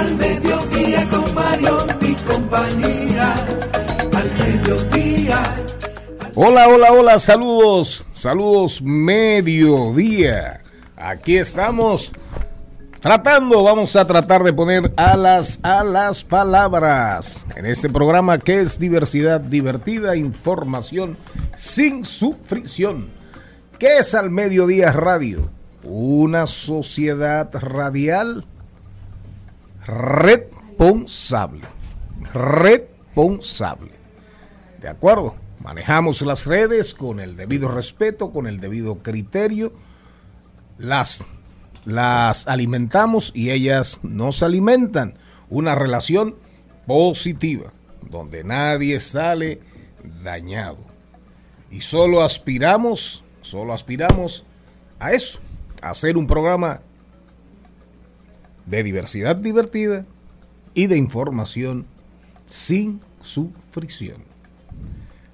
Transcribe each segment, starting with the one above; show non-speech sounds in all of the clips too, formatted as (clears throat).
al mediodía con Mario y compañía. Al mediodía. Hola, hola, hola, saludos, saludos mediodía. Aquí estamos tratando, vamos a tratar de poner alas a las palabras en este programa que es diversidad divertida, información sin sufrición. ¿Qué es al mediodía radio? Una sociedad radial responsable. Responsable. ¿De acuerdo? Manejamos las redes con el debido respeto, con el debido criterio. Las, las alimentamos y ellas nos alimentan. Una relación positiva, donde nadie sale dañado. Y solo aspiramos, solo aspiramos a eso, a hacer un programa de diversidad divertida y de información sin sufrición.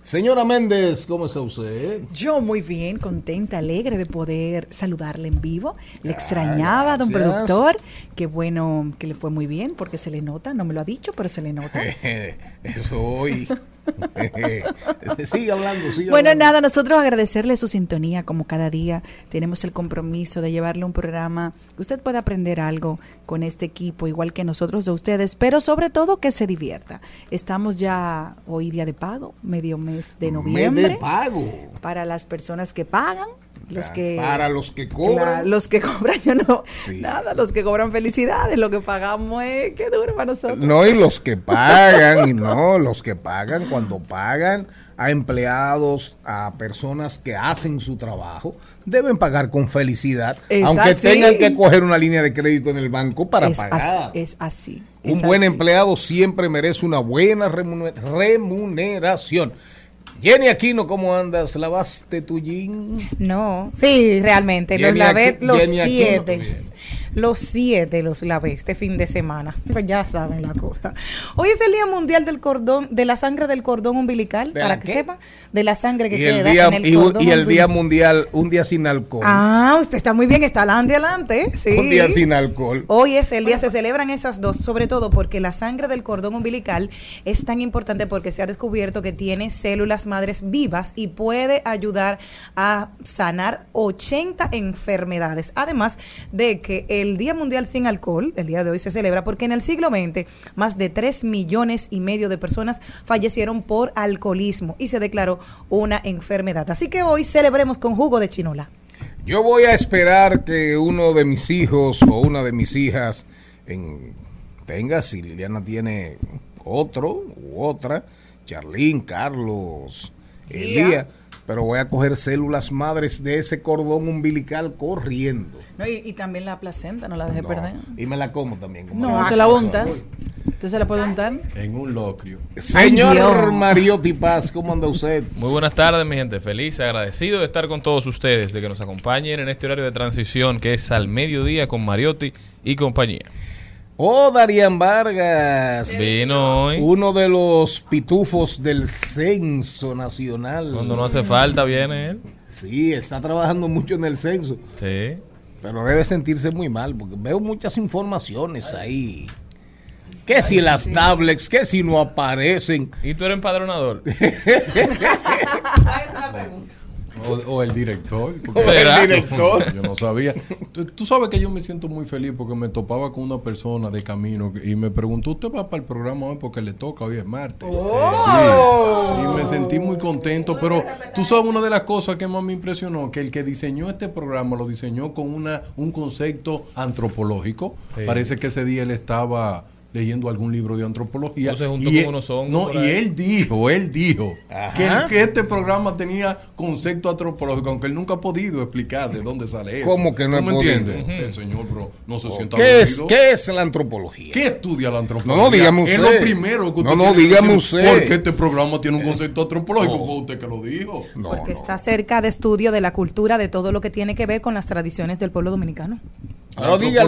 Señora Méndez, ¿cómo está usted? Yo muy bien, contenta, alegre de poder saludarle en vivo. Le extrañaba, don gracias. productor. Qué bueno que le fue muy bien, porque se le nota, no me lo ha dicho, pero se le nota. (laughs) Eso hoy. (laughs) sigue hablando, sigue Bueno, hablando. nada, nosotros agradecerle su sintonía como cada día. Tenemos el compromiso de llevarle un programa que usted pueda aprender algo con este equipo, igual que nosotros de ustedes, pero sobre todo que se divierta. Estamos ya hoy día de pago, medio mes de Mes noviembre. de pago. Para las personas que pagan, los que... Para los que cobran. Los que cobran, yo no. Sí. Nada, los que cobran felicidades, lo que pagamos es qué duro para nosotros. No, y los que pagan, y no, los que pagan, cuando pagan a empleados, a personas que hacen su trabajo, deben pagar con felicidad, Es aunque así. tengan que coger una línea de crédito en el banco para es, pagar. así, es así. Un buen así. empleado siempre merece una buena remune- remuneración. Jenny Aquino, ¿cómo andas? ¿Lavaste tu jean? No, sí, realmente, los Jenny lavé los Jenny Aquino siete. Los siete los lavé este fin de semana. (laughs) Pues ya saben la cosa. Hoy es el Día Mundial del Cordón, de la sangre del cordón umbilical, ¿De para que qué? sepan, de la sangre que queda día, en el cordón y el día mundial, un día sin alcohol. Ah, usted está muy bien, está adelante, adelante. Sí. Un día sin alcohol. Hoy es el día, se celebran esas dos, sobre todo porque la sangre del cordón umbilical es tan importante porque se ha descubierto que tiene células madres vivas y puede ayudar a sanar 80 enfermedades. Además de que el Día Mundial sin Alcohol, el día de hoy se celebra porque en el siglo XX más de 3 millones y medio de personas fallecieron por alcoholismo y se declaró una enfermedad. Así que hoy celebremos con jugo de chinola. Yo voy a esperar que uno de mis hijos o una de mis hijas en- tenga, si Liliana tiene otro u otra, Charlín, Carlos, Elías, pero voy a coger células madres de ese cordón umbilical corriendo. No, y, y también la placenta, no la deje No, perder. y me la como también. como No, la se la untas. ¿Usted se le puede untar? En un locrio. Señor. Mariotti Paz, ¿cómo anda usted? Muy buenas tardes, mi gente. Feliz, agradecido de estar con todos ustedes, de que nos acompañen en este horario de transición que es al mediodía con Mariotti y compañía. Oh, Darían Vargas. Vino hoy. Uno de los pitufos del censo nacional. Cuando no hace falta, viene él. Sí, está trabajando mucho en el censo, Sí. pero debe sentirse muy mal porque veo muchas informaciones ahí. Que si las tablets, que si no aparecen. ¿Y tú eres empadronador? (laughs) (laughs) O, o el director. ¿Será? El director. (laughs) Yo no sabía. Tú, tú sabes que yo me siento muy feliz porque me topaba con una persona de camino y me preguntó, ¿usted va para el programa hoy porque le toca? Hoy es martes. Sí. Y me sentí muy contento, pero tú sabes una de las cosas que más me impresionó, que el que diseñó este programa lo diseñó con una, un concepto antropológico. Sí. Parece que ese día él estaba leyendo algún libro de antropología. No se juntó y con él- unos hongos No, y él dijo, él dijo que, este programa tenía concepto antropológico, aunque él nunca ha podido explicar de dónde sale eso. ¿Cómo que no ¿Tú me he podido? entiendes? El señor, bro, no se sienta ¿Qué es, aburrido. ¿Qué es la antropología? ¿Qué estudia la antropología? No, no, dígame Es usted. lo primero que usted No, no, dígame usted. Porque este programa tiene un concepto antropológico. Fue usted que lo dijo. No, Porque no. está cerca de estudio de la cultura, de todo lo que tiene que ver con las tradiciones del pueblo dominicano. La No, antropología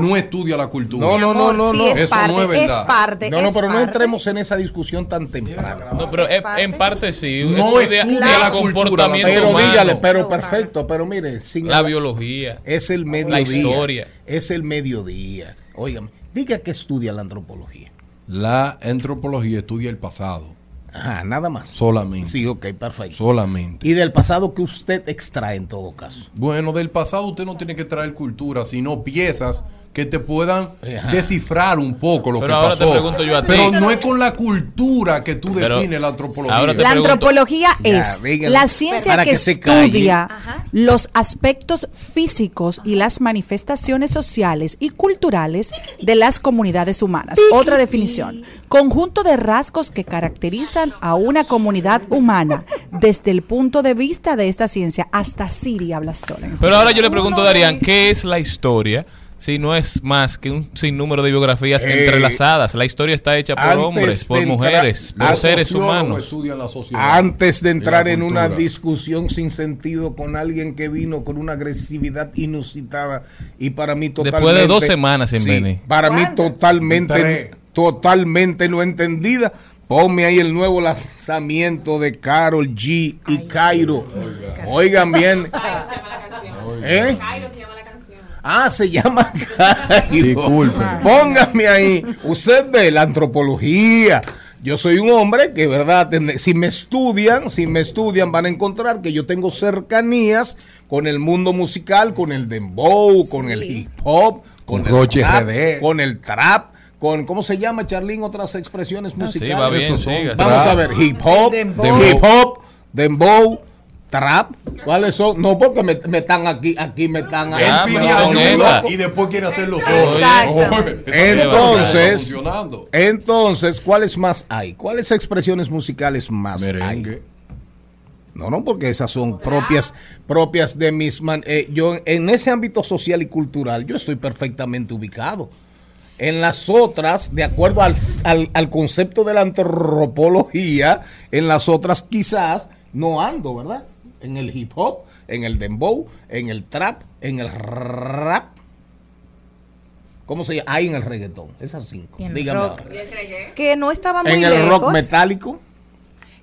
no estudia la cultura. No, no, no, no, sí, no. Es Eso parte, no es es, verdad. parte. No, no, pero no entremos en esa discusión tan temprano. No, pero Es en, parte. en parte sí. No estudia estudia la el cultura, comportamiento Pero humano, dígale, pero perfecto, pero mire, sin la el- biología. es el mediodía. historia. Es el mediodía. Óigame, diga que estudia la antropología. La antropología estudia el pasado. Ajá, nada más. Solamente. Sí, ok, perfecto. Solamente. Y del pasado que usted extrae en todo caso. Bueno, del pasado usted no tiene que traer cultura, sino piezas que te puedan Ajá. descifrar un poco lo Pero que ahora pasó. te pregunto yo a ti. Pero no es con la cultura que tú Pero defines la antropología. ahora te La antropología es la ciencia Para que, que estudia Ajá. los aspectos físicos y las manifestaciones sociales y culturales de las comunidades humanas. Otra definición, conjunto de rasgos que caracterizan a una comunidad humana desde el punto de vista de esta ciencia. Hasta Siri habla sola. en este Pero ahora yo le pregunto a Darían, ¿qué es la historia? Si no es más que un sinnúmero de biografías Eh, entrelazadas. La historia está hecha por hombres, por mujeres, por seres humanos. estudian la sociedad Antes de entrar en una discusión sin sentido con alguien que vino con una agresividad inusitada y para mí totalmente Después de dos semanas sin Sí, venir. Para mí totalmente. Totalmente no entendida. Ponme ahí el nuevo lanzamiento de Carol G y Cairo. Oigan bien. ¿Eh? Ah, se llama Cairo. Disculpe. Póngame ahí. Usted ve la antropología. Yo soy un hombre que, verdad, si me estudian, si me estudian, van a encontrar que yo tengo cercanías con el mundo musical, con el dembow, con el hip hop, con, Con el rap, con el trap, con, ¿cómo se llama, Charlín? Otras expresiones Ah, sí, musicales. va bien, Esos son siga. Vamos a ver, hip hop, dembow. hip hop, dembow, trap. ¿Cuáles son? No, porque me, me están aquí, aquí me están esa. y después quiere. Exacto. Oye, esa Entonces, entonces, ¿cuáles más hay? ¿Cuáles expresiones musicales más hay? No, no, porque esas son propias, propias de mis man- eh, yo en ese ámbito social y cultural yo estoy perfectamente ubicado. En las otras, de acuerdo al, al- al concepto de la antropología, en las otras quizás no ando, ¿verdad? En el hip hop, en el dembow, en el trap, en el rap. ¿Cómo se llama? Hay en el reggaetón, esas cinco. Y en el Dígame rock. ahora. Que no estaba muy En el lejos. rock metálico.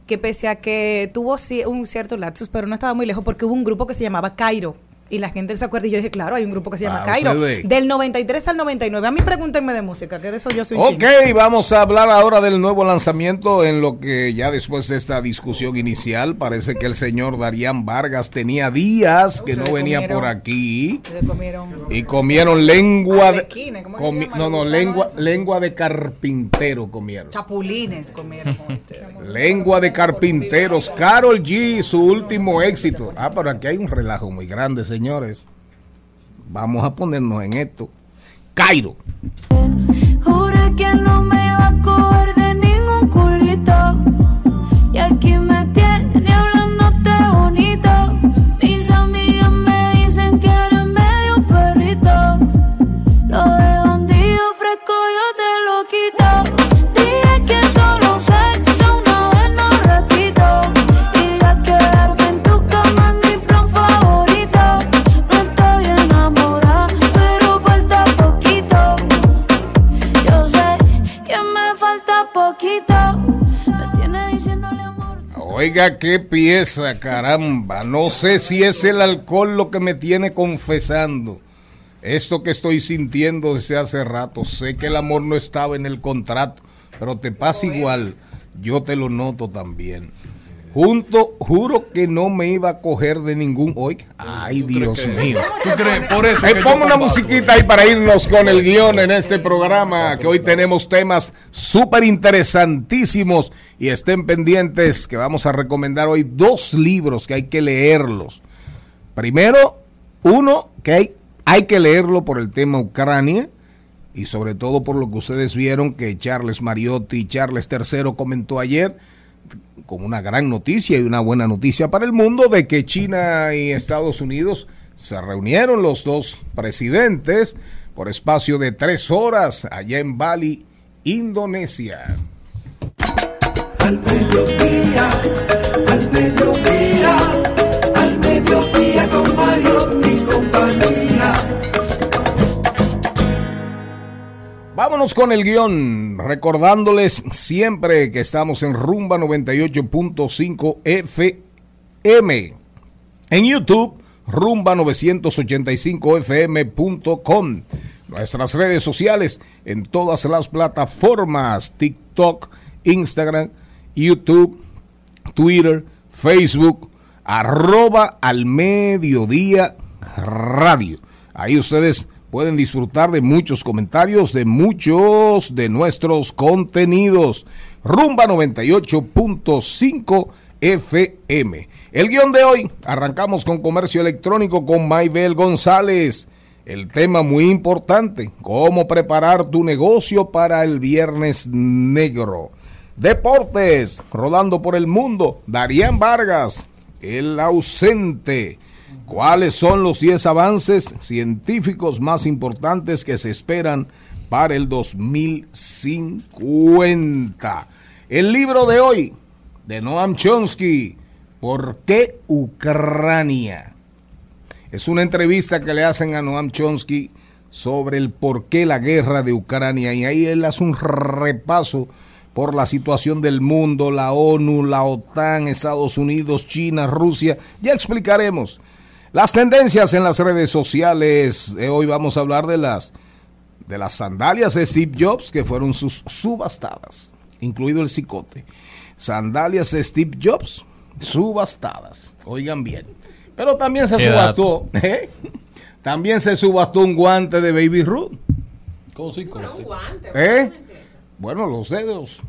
que pese a que tuvo un cierto lapsus, pero no estaba muy lejos porque hubo un grupo que se llamaba Cairo. Y la gente se acuerda y yo dije, claro, hay un grupo que se llama Ah, Cairo. Del 93 al 99. A mí pregúntenme de música, que de eso yo soy Ok, vamos a hablar ahora del nuevo lanzamiento en lo que ya después de esta discusión inicial parece que el señor Darían Vargas tenía días que no venía comieron. por aquí comieron y comieron lengua de Arlequines, ¿cómo que se comi- llama no no lengua lengua de carpintero comieron. chapulines comieron. (laughs) Lengua de carpinteros, Carol G, su último éxito. Ah, pero aquí hay un relajo muy grande, señores. Vamos a ponernos en esto. Cairo. Juré que no me Oiga, qué pieza, caramba. No sé si es el alcohol lo que me tiene confesando. Esto que estoy sintiendo desde hace rato. Sé que el amor no estaba en el contrato, pero te pasa igual. Yo te lo noto también. Junto, juro que no me iba a coger de ningún hoy. Ay, Dios mío. ¿Tú crees? Por eso. Pongo una musiquita ahí para irnos con el guion en este programa, que hoy tenemos temas súper interesantísimos y estén pendientes que vamos a recomendar hoy dos libros que hay que leerlos. Primero, uno que hay, hay que leerlo por el tema Ucrania y sobre todo por lo que ustedes vieron que Charles Mariotti y Charles III comentó ayer como una gran noticia y una buena noticia para el mundo de que China y Estados Unidos se reunieron los dos presidentes por espacio de tres horas allá en Bali, Indonesia. Vámonos con el guion, recordándoles siempre que estamos en Rumba 98.5 FM. En YouTube, rumba985fm.com. Nuestras redes sociales en todas las plataformas, TikTok, Instagram, YouTube, Twitter, Facebook, arroba al mediodía radio. Ahí ustedes pueden disfrutar de muchos comentarios, de muchos de nuestros contenidos. Rumba 98.5 FM. El guion de hoy, arrancamos con comercio electrónico con Maybel González. El tema muy importante, cómo preparar tu negocio para el viernes negro. Deportes, rodando por el mundo, Darían Vargas, el ausente. ¿Cuáles son los 10 avances científicos más importantes que se esperan para el 2050? El libro de hoy, de Noam Chomsky, ¿Por qué Ucrania? Es una entrevista que le hacen a Noam Chomsky sobre el por qué la guerra de Ucrania y ahí él hace un repaso por la situación del mundo, la ONU, la OTAN, Estados Unidos, China, Rusia. Ya explicaremos las tendencias en las redes sociales. Eh, hoy vamos a hablar de las de las sandalias de Steve Jobs que fueron sus subastadas, incluido el cicote. Sandalias de Steve Jobs subastadas. Oigan bien. Pero también se subastó, (laughs) ¿eh? También se subastó un guante de Baby Ruth. Con sí, con sí. ¿Eh? Bueno, los dedos,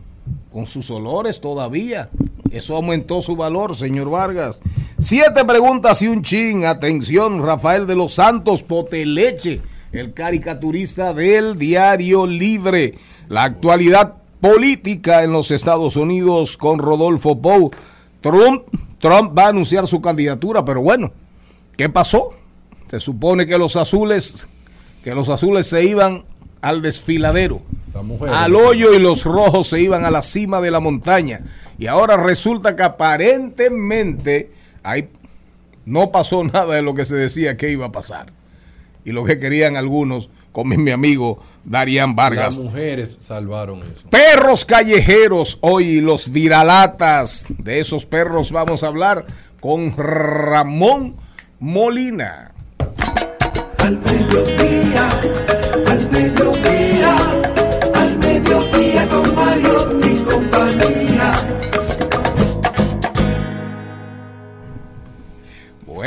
con sus olores todavía. Eso aumentó su valor, señor Vargas. Siete preguntas y un chin. Atención, Rafael de los Santos Poteleche, el caricaturista del Diario Libre. La actualidad política en los Estados Unidos con Rodolfo Pou. Trump, Trump va a anunciar su candidatura, pero bueno, ¿qué pasó? Se supone que los azules, que los azules se iban al desfiladero, al hoyo y los rojos se iban a la cima de la montaña. Y ahora resulta que aparentemente ahí no pasó (laughs) nada de lo que se decía que iba a pasar. Y lo que querían algunos, como mi amigo Darían Vargas. Las mujeres salvaron eso. Perros callejeros, hoy los viralatas. De esos perros vamos a hablar con Ramón Molina. Al mediodía,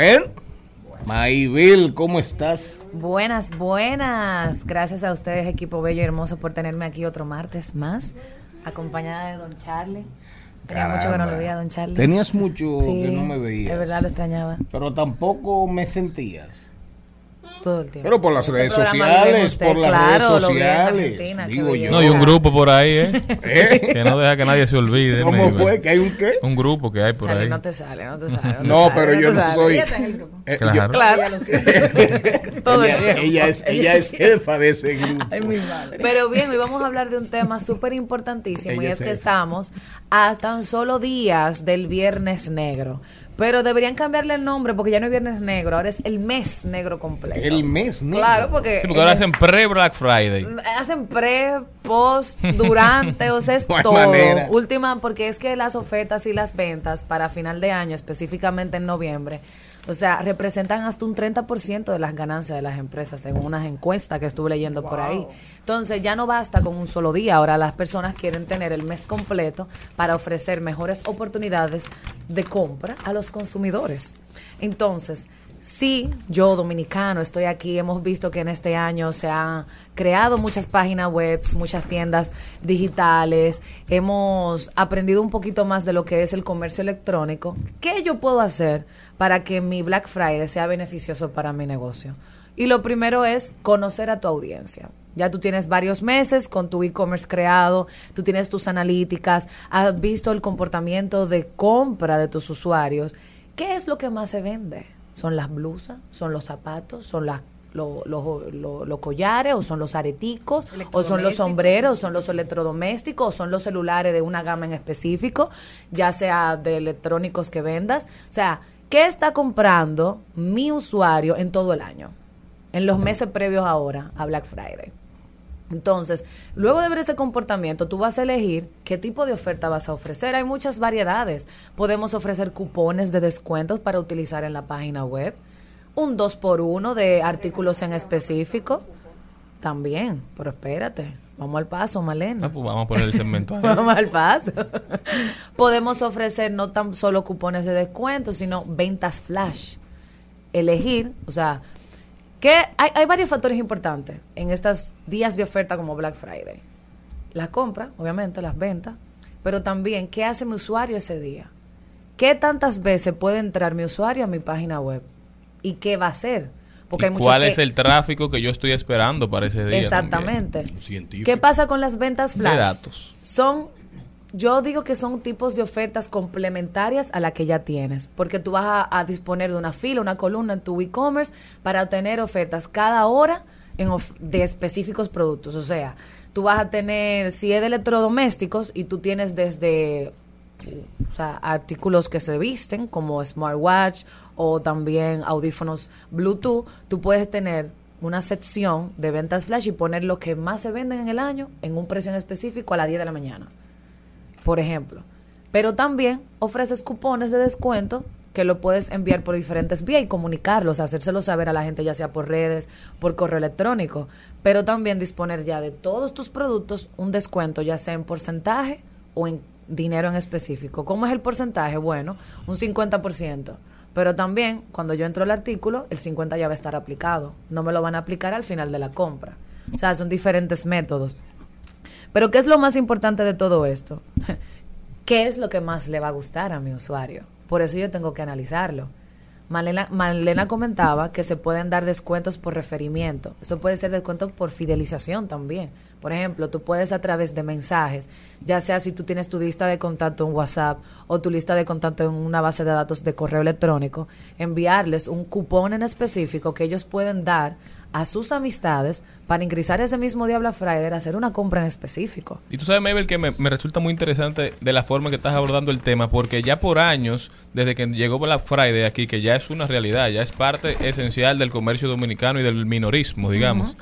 Bueno, Maybel, ¿cómo estás? Buenas, buenas. Gracias a ustedes, equipo bello y hermoso, por tenerme aquí otro martes más, acompañada de Don Charlie. Tenía mucho que no lo veía, Don Charlie. Tenías mucho Sí, que no me veías. Es verdad, lo extrañaba Pero tampoco me sentías. Todo el tiempo. Pero por las Este redes sociales, ustedes, por las claro, redes sociales. Argentina, Digo yo. No, y un grupo por ahí, ¿eh? (laughs) ¿Eh? Que no deja que nadie se olvide. ¿Cómo fue? ¿Que hay un qué? Un grupo que hay por Charlie, ahí. no te sale, no te sale. No, te No, sale, pero yo no sale. soy. El. Eh, Claro. yo- Claro. (laughs) Todo el ella, tiempo. ella es, ella es (laughs) jefa de ese grupo. Ay, mi madre. Pero bien, hoy vamos a hablar de un tema súper importantísimo y es es que estamos a tan solo días del Viernes Negro. Pero deberían cambiarle el nombre porque ya no es Viernes Negro, ahora es el mes negro completo. El mes negro. Claro, porque, Sí, porque ahora hacen pre-Black Friday. hacen pre, post, durante, o sea, es (laughs) No todo. manera. Última, porque es que las ofertas y las ventas para final de año, específicamente en noviembre, o sea, representan hasta un 30% de las ganancias de las empresas, según unas encuestas que estuve leyendo por ahí. Entonces, ya no basta con un solo día. Ahora las personas quieren tener el mes completo para ofrecer mejores oportunidades de compra a los consumidores. Entonces, Sí, yo dominicano estoy aquí. Hemos visto que en este año se han creado muchas páginas web, muchas tiendas digitales. Hemos aprendido un poquito más de lo que es el comercio electrónico. ¿Qué yo puedo hacer para que mi Black Friday sea beneficioso para mi negocio? Y lo primero es conocer a tu audiencia. Ya tú tienes varios meses con tu e-commerce creado, tú tienes tus analíticas, has visto el comportamiento de compra de tus usuarios. ¿Qué es lo que más se vende? ¿Son las blusas? ¿Son los zapatos? ¿Son las lo- lo- lo- los collares? ¿O son los areticos? ¿O son los sombreros? ¿O son los electrodomésticos? ¿O son los celulares de una gama en específico? Ya sea de electrónicos que vendas. O sea, ¿qué está comprando mi usuario en todo el año? En los meses previos ahora a Black Friday. Entonces, luego de ver ese comportamiento, tú vas a elegir qué tipo de oferta vas a ofrecer. Hay muchas variedades. Podemos ofrecer cupones de descuentos para utilizar en la página web. Un 2 por 1 de artículos en específico. También, pero espérate. Vamos al paso, Malena. Ah, pues vamos a poner el segmento ahí. (laughs) Vamos al paso. Podemos ofrecer no tan solo cupones de descuento, sino ventas flash. Elegir, o sea, que hay, hay varios factores importantes en estos días de oferta como Black Friday. La compra, obviamente, las ventas, pero también qué hace mi usuario ese día. ¿Qué tantas veces puede entrar mi usuario a mi página web? ¿Y qué va a hacer? Porque ¿Y hay muchos ¿Cuál que- es el tráfico que yo estoy esperando para ese día? Exactamente. ¿Qué pasa con las ventas flash? De datos. Son, yo digo que son tipos de ofertas complementarias a la que ya tienes, porque tú vas a, a disponer de una fila, una columna en tu e-commerce para obtener ofertas cada hora en of- de específicos productos. O sea, tú vas a tener, si es de electrodomésticos y tú tienes desde o sea, artículos que se visten como smartwatch o también audífonos Bluetooth, tú puedes tener una sección de ventas flash y poner lo que más se venden en el año en un precio en específico a las 10 de la mañana, por ejemplo. Pero también ofreces cupones de descuento que lo puedes enviar por diferentes vías y comunicarlos, hacérselo saber a la gente ya sea por redes, por correo electrónico, pero también disponer ya de todos tus productos un descuento, ya sea en porcentaje o en dinero en específico. ¿Cómo es el porcentaje? Bueno, un 50%. Pero también, cuando yo entro al artículo, el 50 ya va a estar aplicado. No me lo van a aplicar al final de la compra. O sea, son diferentes métodos. Pero ¿qué es lo más importante de todo esto? (laughs) ¿Qué es lo que más le va a gustar a mi usuario? Por eso yo tengo que analizarlo. Malena, Malena comentaba que se pueden dar descuentos por referimiento. Eso puede ser descuento por fidelización también. Por ejemplo, tú puedes a través de mensajes, ya sea si tú tienes tu lista de contacto en WhatsApp o tu lista de contacto en una base de datos de correo electrónico, enviarles un cupón en específico que ellos pueden dar a sus amistades para ingresar ese mismo día a Black Friday a hacer una compra en específico. Y tú sabes, Mabel, que me, me resulta muy interesante de la forma que estás abordando el tema, porque ya por años, desde que llegó Black Friday aquí, que ya es una realidad, ya es parte esencial del comercio dominicano y del minorismo, digamos,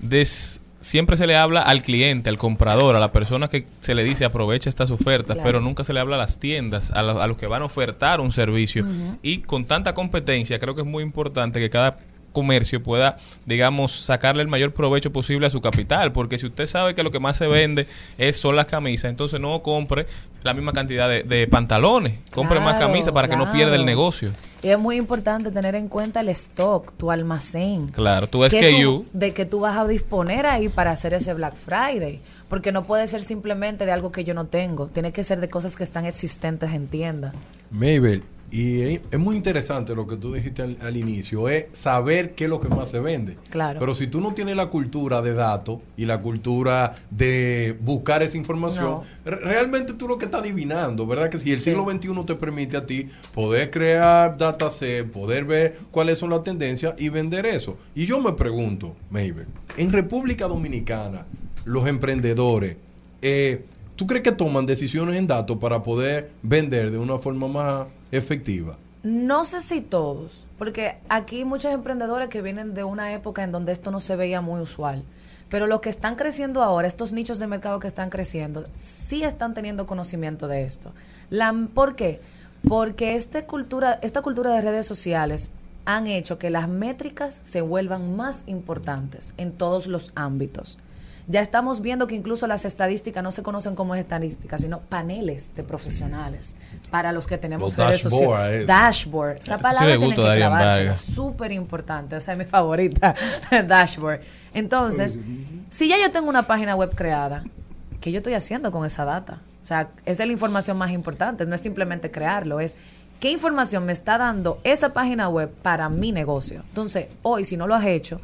des- siempre se le habla al cliente, al comprador, a la persona que se le dice aprovecha estas ofertas, Claro. pero nunca se le habla a las tiendas, a, lo- a los que van a ofertar un servicio. Y con tanta competencia, creo que es muy importante que cada comercio pueda, digamos, sacarle el mayor provecho posible a su capital, porque si usted sabe que lo que más se vende es son las camisas, entonces no compre la misma cantidad de, de pantalones, compre más camisas para que no pierda el negocio. Y es muy importante tener en cuenta el stock, tu almacén. Claro, tu SKU. de que tú vas a disponer ahí para hacer ese Black Friday. Porque no puede ser simplemente de algo que yo no tengo. Tiene que ser de cosas que están existentes en tienda. Mabel, y es, muy interesante lo que tú dijiste al, al inicio, es saber qué es lo que más se vende. Claro. Pero si tú no tienes la cultura de datos y la cultura de buscar esa información, No. realmente tú lo que estás adivinando, ¿verdad? Que si el siglo XXI te permite a ti poder crear dataset, poder ver cuáles son las tendencias y vender eso. Y yo me pregunto, Mabel, en República Dominicana, los emprendedores, eh, ¿tú crees que toman decisiones en datos para poder vender de una forma más efectiva. No sé si todos, porque aquí hay muchos emprendedores que vienen de una época en donde esto no se veía muy usual. Pero los que están creciendo ahora, estos nichos de mercado que están creciendo, sí están teniendo conocimiento de esto. La, ¿Por qué? Porque este cultura, esta cultura de redes sociales han hecho que las métricas se vuelvan más importantes en todos los ámbitos. Ya estamos viendo que incluso las estadísticas no se conocen como estadísticas, sino paneles de profesionales para los que tenemos Los redes dashboard, sociales. eh. Dashboard. Esa sí palabra le tiene que. Vargas. Súper importante. O sea, es mi favorita. (laughs) Dashboard. Entonces, si ya yo tengo una página web creada, ¿qué yo estoy haciendo con esa data? O sea, esa es la información más importante. No es simplemente crearlo, es qué información me está dando esa página web para mi negocio. Entonces, hoy, si no lo has hecho,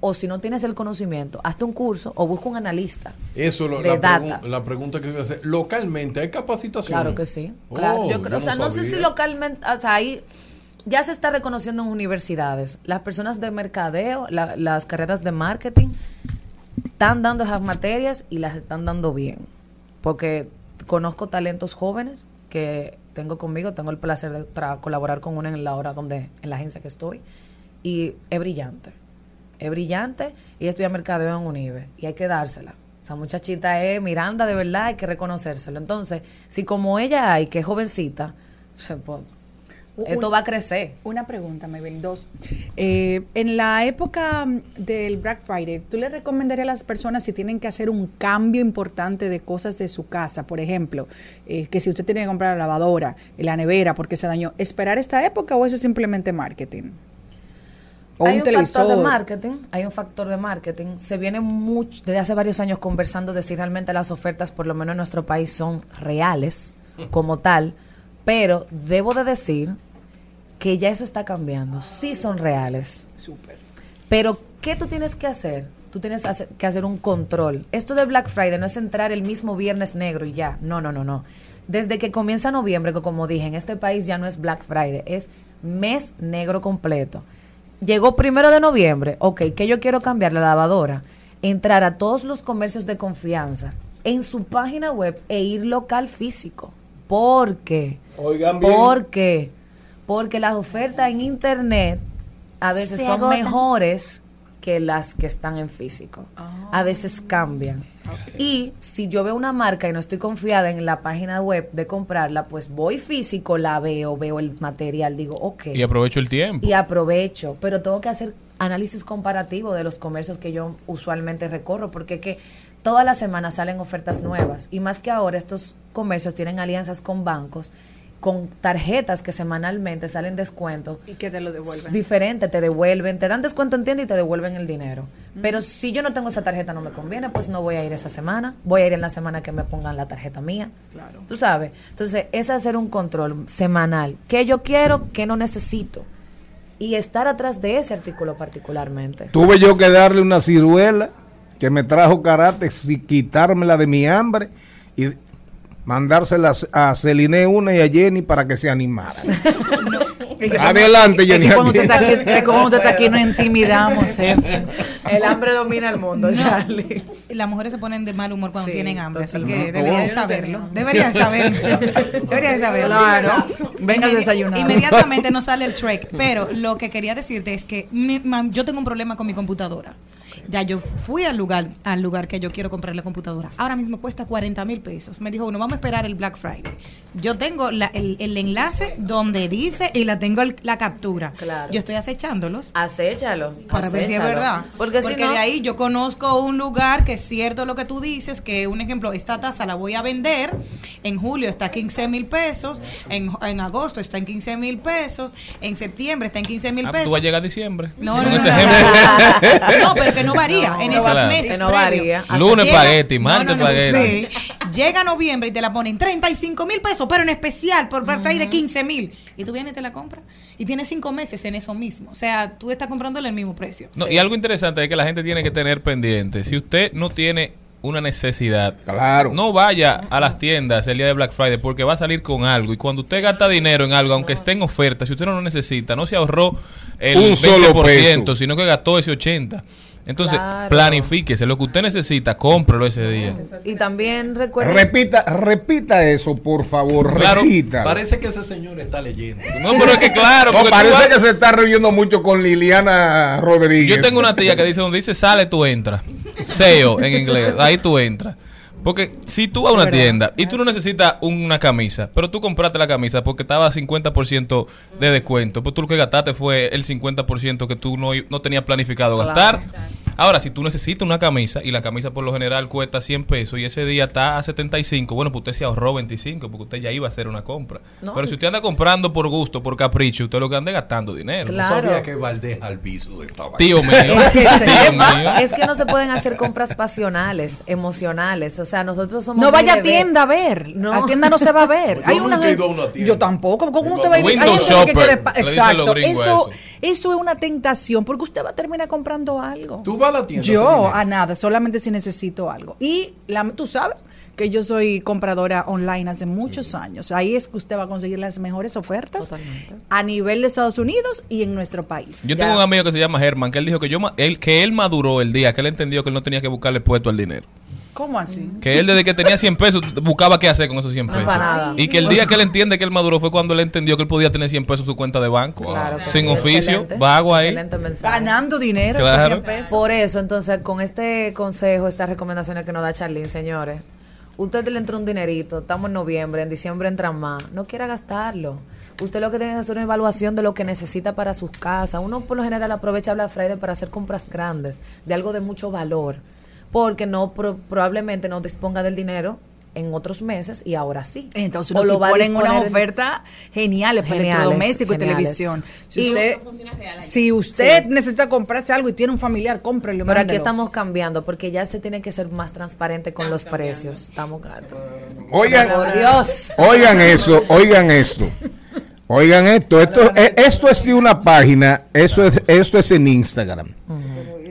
o si no tienes el conocimiento, hazte un curso o busca un analista. Eso es la, pregun- la pregunta que voy a hacer. Localmente, ¿hay capacitación? Claro que sí. Claro, yo creo, o sea, no, sé si localmente, o sea, ahí ya se está reconociendo en universidades. Las personas de mercadeo, la- las carreras de marketing, están dando esas materias y las están dando bien. Porque conozco talentos jóvenes que tengo conmigo, tengo el placer de colaborar con una en la hora donde, en la agencia que estoy, y es brillante. Es brillante y estudia mercadeo en Unive y hay que dársela. Esa muchachita es Miranda de verdad, hay que reconocérselo. Entonces, si como ella hay, que es jovencita, esto va a crecer. Una pregunta, Mabel. Dos. Eh, en la época del Black Friday, ¿tú le recomendarías a las personas si tienen que hacer un cambio importante de cosas de su casa? Por ejemplo, eh, que si usted tiene que comprar la lavadora, la nevera porque se dañó, ¿esperar esta época o eso es simplemente marketing? O hay un un televisor. factor de marketing, hay un factor de marketing. Se viene mucho, desde hace varios años conversando de si realmente las ofertas, por lo menos en nuestro país, son reales como tal. Pero debo de decir que ya eso está cambiando. Sí son reales. Súper. Pero, ¿qué tú tienes que hacer? Tú tienes que hacer un control. Esto de Black Friday no es entrar el mismo viernes negro y ya. No, no, no, no. Desde que comienza noviembre, que como dije, en este país ya no es Black Friday, es mes negro completo. Llegó primero de noviembre, ok, que yo quiero cambiar la lavadora, entrar a todos los comercios de confianza en su página web e ir local físico. ¿Por qué? Oigan bien. ¿Por qué? Porque las ofertas en internet a veces Se son agotan. mejores que las que están en físico. A veces cambian. Y si yo veo una marca y no estoy confiada en la página web de comprarla, pues voy físico, la veo, veo el material, digo, ok. Y aprovecho el tiempo. Y aprovecho, pero tengo que hacer análisis comparativo de los comercios que yo usualmente recorro, porque es que todas las semanas salen ofertas nuevas y más que ahora estos comercios tienen alianzas con bancos, con tarjetas que semanalmente salen descuentos Y que te lo devuelven. diferente, te devuelven, te dan descuento en tienda y te devuelven el dinero. Pero si yo no tengo esa tarjeta, no me conviene, pues no voy a ir esa semana. Voy a ir en la semana que me pongan la tarjeta mía. Claro. Tú sabes. Entonces, es hacer un control semanal. ¿Qué yo quiero? ¿Qué no necesito? Y estar atrás de ese artículo particularmente. Tuve yo que darle una ciruela que me trajo karate y quitármela de mi hambre y mandárselas a Celine una y a Jenny para que se animaran. (laughs) Adelante, Jenny. Cuando usted está aquí, es que cuando usted está aquí nos intimidamos, jefe. (laughs) El hambre domina el mundo, Charlie. Las mujeres se ponen de mal humor cuando Sí, tienen hambre, así que debería de no saberlo. tenía. Debería de saberlo. (laughs) Debería de saberlo. Claro. Venga a desayunar. Inmediatamente nos sale el track. Pero lo que quería decirte es que mi- mam, yo tengo un problema con mi computadora. Ya yo fui al lugar, al lugar que yo quiero comprar la computadora. Ahora mismo cuesta 40 mil pesos. Me dijo, bueno, vamos a esperar el Black Friday. Yo tengo la- el, el enlace donde dice y la tengo el- la captura. Claro. Yo estoy acechándolos Acéchalo. para ver si es verdad. Porque, si no, de ahí yo conozco un lugar que es cierto lo que tú dices, que un ejemplo, esta taza la voy a vender, en julio está a 15 mil pesos, en, en agosto está en 15 mil pesos, en septiembre está en 15 mil Ah, pesos. tú vas a llegar a diciembre. No, no, no, (laughs) no, pero que no varía No, en no esos varía. meses. Que no varía. Lunes espagueti, martes espagueti. Llega noviembre y te la ponen 35 mil pesos, pero en especial por Black Friday 15 mil. Y tú vienes y te la compras. Y tienes cinco meses en eso mismo. O sea, tú estás comprándole el mismo precio. No, Y algo interesante es que la gente tiene que tener pendiente. Si usted no tiene una necesidad, Claro. no vaya a las tiendas el día de Black Friday porque va a salir con algo. Y cuando usted gasta dinero en algo, aunque esté en oferta, si usted no lo necesita, no se ahorró el Un solo 20%, peso. sino que gastó ese 80%. Entonces, Claro. planifíquese. Lo que usted necesita, cómprelo ese día. Y también recuerden... Repita, repita eso, por favor. Claro, repita. Parece que ese señor está leyendo. No, pero es que claro, No, parece vas- que se está riendo mucho con Liliana Rodríguez. Yo tengo una tía que dice, donde dice sale, tú entras. SEO en inglés, ahí tú entras. Porque si tú vas a una tienda y tú no necesitas una camisa, pero tú compraste la camisa porque estaba a 50% de descuento, pues tú lo que gastaste fue el 50% que tú no, no tenías planificado gastar. Ahora, si tú necesitas una camisa y la camisa por lo general cuesta 100 pesos y ese día está a 75, bueno, pues usted se ahorró 25 porque usted ya iba a hacer una compra. No. Pero si usted anda comprando por gusto, por capricho, usted lo que anda es gastando dinero. Claro. No sabía que Valdés Albizu estaba Tío mío. Es que, tío mío. es que no se pueden hacer compras pasionales, emocionales. O sea, nosotros somos. No vaya a tienda a ver. No. A tienda no se va a (laughs) ver. Yo Hay una he ido a una tienda. Yo tampoco. ¿Cómo usted va a ir? Window Hay que Exacto. Eso, eso. eso es una tentación porque usted va a terminar comprando algo. Tú vas a la tienda. Yo a nada, solamente si necesito algo. Y la, tú sabes que yo soy compradora online hace muchos años. Ahí es que usted va a conseguir las mejores ofertas Totalmente. a nivel de Estados Unidos y en nuestro país. Yo Ya. tengo un amigo que se llama Herman, que él dijo que yo él, que él maduró el día que él entendió que él no tenía que buscarle puesto al dinero. ¿Cómo así? Que él desde que tenía 100 pesos buscaba qué hacer con esos 100 No, pesos. para nada. Y que el día que él entiende que él maduró fue cuando él entendió que él podía tener 100 pesos en su cuenta de banco. Claro Sin sí, oficio, vago ahí. Ganando dinero, Claro. esos 100 pesos. Por eso, entonces, con este consejo, estas recomendaciones que nos da Charlene, señores, usted le entra un dinerito, estamos en noviembre, en diciembre entran más, no quiera gastarlo. Usted lo que tiene que hacer es una evaluación de lo que necesita para sus casas. Uno por lo general aprovecha Black Friday para hacer compras grandes, de algo de mucho valor, porque no pro- probablemente no disponga del dinero en otros meses y ahora sí. Entonces, O uno lo si va a ponen en- ofertas geniales para Geniales, electrodoméstico y geniales. televisión. Si Y- usted, si usted Sí. necesita comprarse algo y tiene un familiar, cómprelo. y Pero aquí estamos cambiando porque ya se tiene que ser más transparente con los precios. Estamos. Oigan, Por Dios. oigan eso, oigan esto. Oigan esto, esto, eh, esto es de una página, eso es, esto es en Instagram.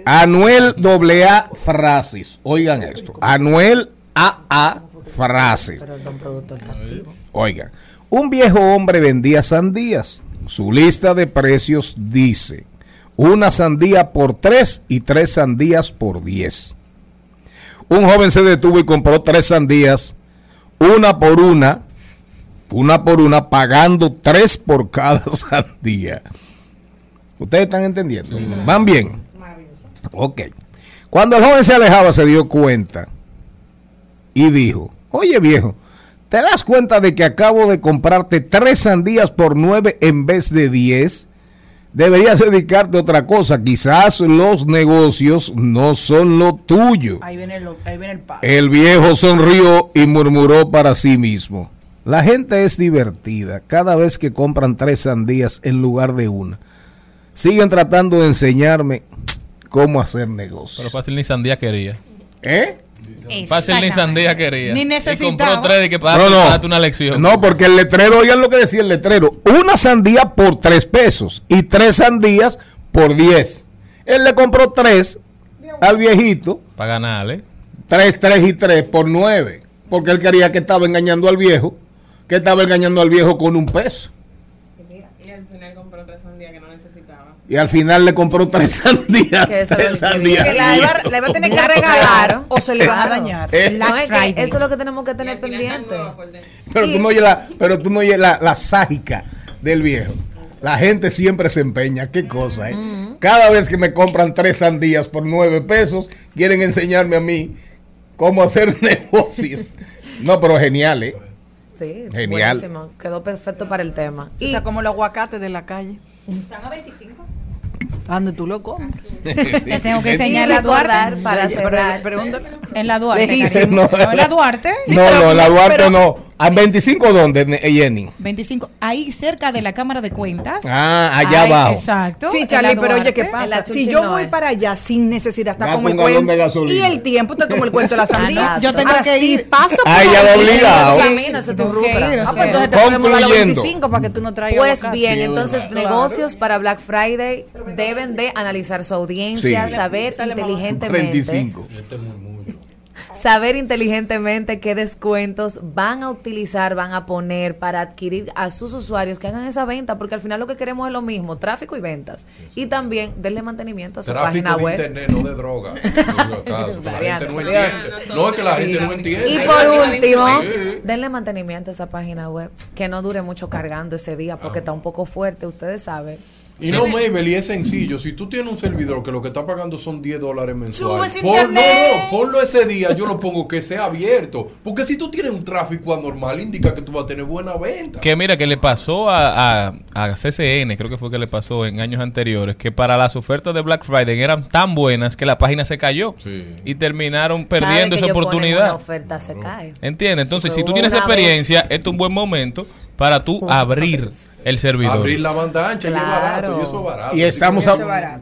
Anuel AA Frases, oigan esto. Anuel AA Frases. Oigan, un viejo hombre vendía sandías. Su lista de precios dice una sandía por tres y tres sandías por diez. Un joven se detuvo y compró tres sandías, una por una, una por una, pagando tres por cada (laughs) sandía. ¿Ustedes están entendiendo? ¿Van bien? Ok. Cuando el joven se alejaba se dio cuenta y dijo, oye viejo, ¿te das cuenta de que acabo de comprarte tres sandías por nueve en vez de diez? Deberías dedicarte a otra cosa. Quizás los negocios no son lo tuyo. Ahí viene, lo- ahí viene el. El viejo sonrió y murmuró para sí mismo. La gente es divertida cada vez que compran tres sandías en lugar de una. Siguen tratando de enseñarme cómo hacer Pero negocios. fácil ni sandía quería. ¿Eh? Fácil ni sandía quería. Ni Y necesitaba. compró tres de que para No, darte, no. una lección. No, porque el letrero, oigan lo que decía el letrero. Una sandía por tres pesos y tres sandías por diez. Él le compró tres al viejito, Para ganarle. tres, tres y tres por nueve. Porque él quería que estaba engañando al viejo, que estaba engañando al viejo con un peso. Y al final compró otra sandía que no necesitaba. Y al final le compró tres (laughs) sandías. Tres sandías. Que la iba, la iba a tener que regalar o se le van a dañar. Eh. No, Black es que Friday. eso es lo que tenemos que tener pendiente. Pero Sí. tú no oyes la, pero tú no oyes la, la ságica del viejo. La gente siempre se empeña, qué cosa, ¿eh? Cada vez que me compran tres sandías por nueve pesos, quieren enseñarme a mí cómo hacer (laughs) negocios. No, pero genial, ¿eh? Sí, Genial. buenísimo. Quedó perfecto para el tema. Y Está como los aguacates de la calle. ¿Están a 25? Donde tú lo comes. Te tengo que enseñar la Duarte. para cerrar. En la Duarte. No. No, en la Duarte. Sí, no, pero- no, la Duarte pero- no. ¿A 25 dónde, Jenny? 25. Ahí cerca de la Cámara de Cuentas. Ah, allá Ahí, abajo. Exacto. Sí, en Charlie, pero oye, ¿qué. En pasa? Si yo voy para allá sin necesidad, está como el cuento. Y el tiempo está como el cuento de la (laughs) sandía. Exacto. Yo tengo Ahora, que si ir. paso por Ah, ya va ahí- obligado. camino, ese es tu Ah, pues entonces te podemos dar los Concluyendo. 25 para que tú no traigas Pues bien, entonces negocios para Black Friday deben de analizar su audiencia, Sí. saber inteligentemente 35. Y murmullo. saber inteligentemente qué descuentos van a utilizar, van a poner para adquirir a sus usuarios que hagan esa venta, porque al final lo que queremos es lo mismo, tráfico y ventas. Y también denle mantenimiento a su Tráfico página de web. internet, no de droga. La gente no Dios. entiende. No es que la gente no entiende. Y por último, Sí. denle mantenimiento a esa página web, que no dure mucho cargando ese día, porque está un poco fuerte, ustedes saben. Y no, Mabel, y es sencillo. Si tú tienes un servidor que lo que está pagando son 10 dólares mensuales, pon- no, no, ponlo ese día, yo lo pongo que sea abierto. Porque si tú tienes un tráfico anormal, indica que tú vas a tener buena venta. Que mira, que le pasó a, a, a CCN, creo que fue que le pasó en años anteriores, que para las ofertas de Black Friday eran tan buenas que la página se cayó y terminaron perdiendo vez esa oportunidad. Una oferta se cae. ¿Entiendes? Entonces, si tú tienes experiencia, este es un buen momento para tú abrir el servidor. Abrir la banda ancha y es barato, y eso es barato. Y estamos,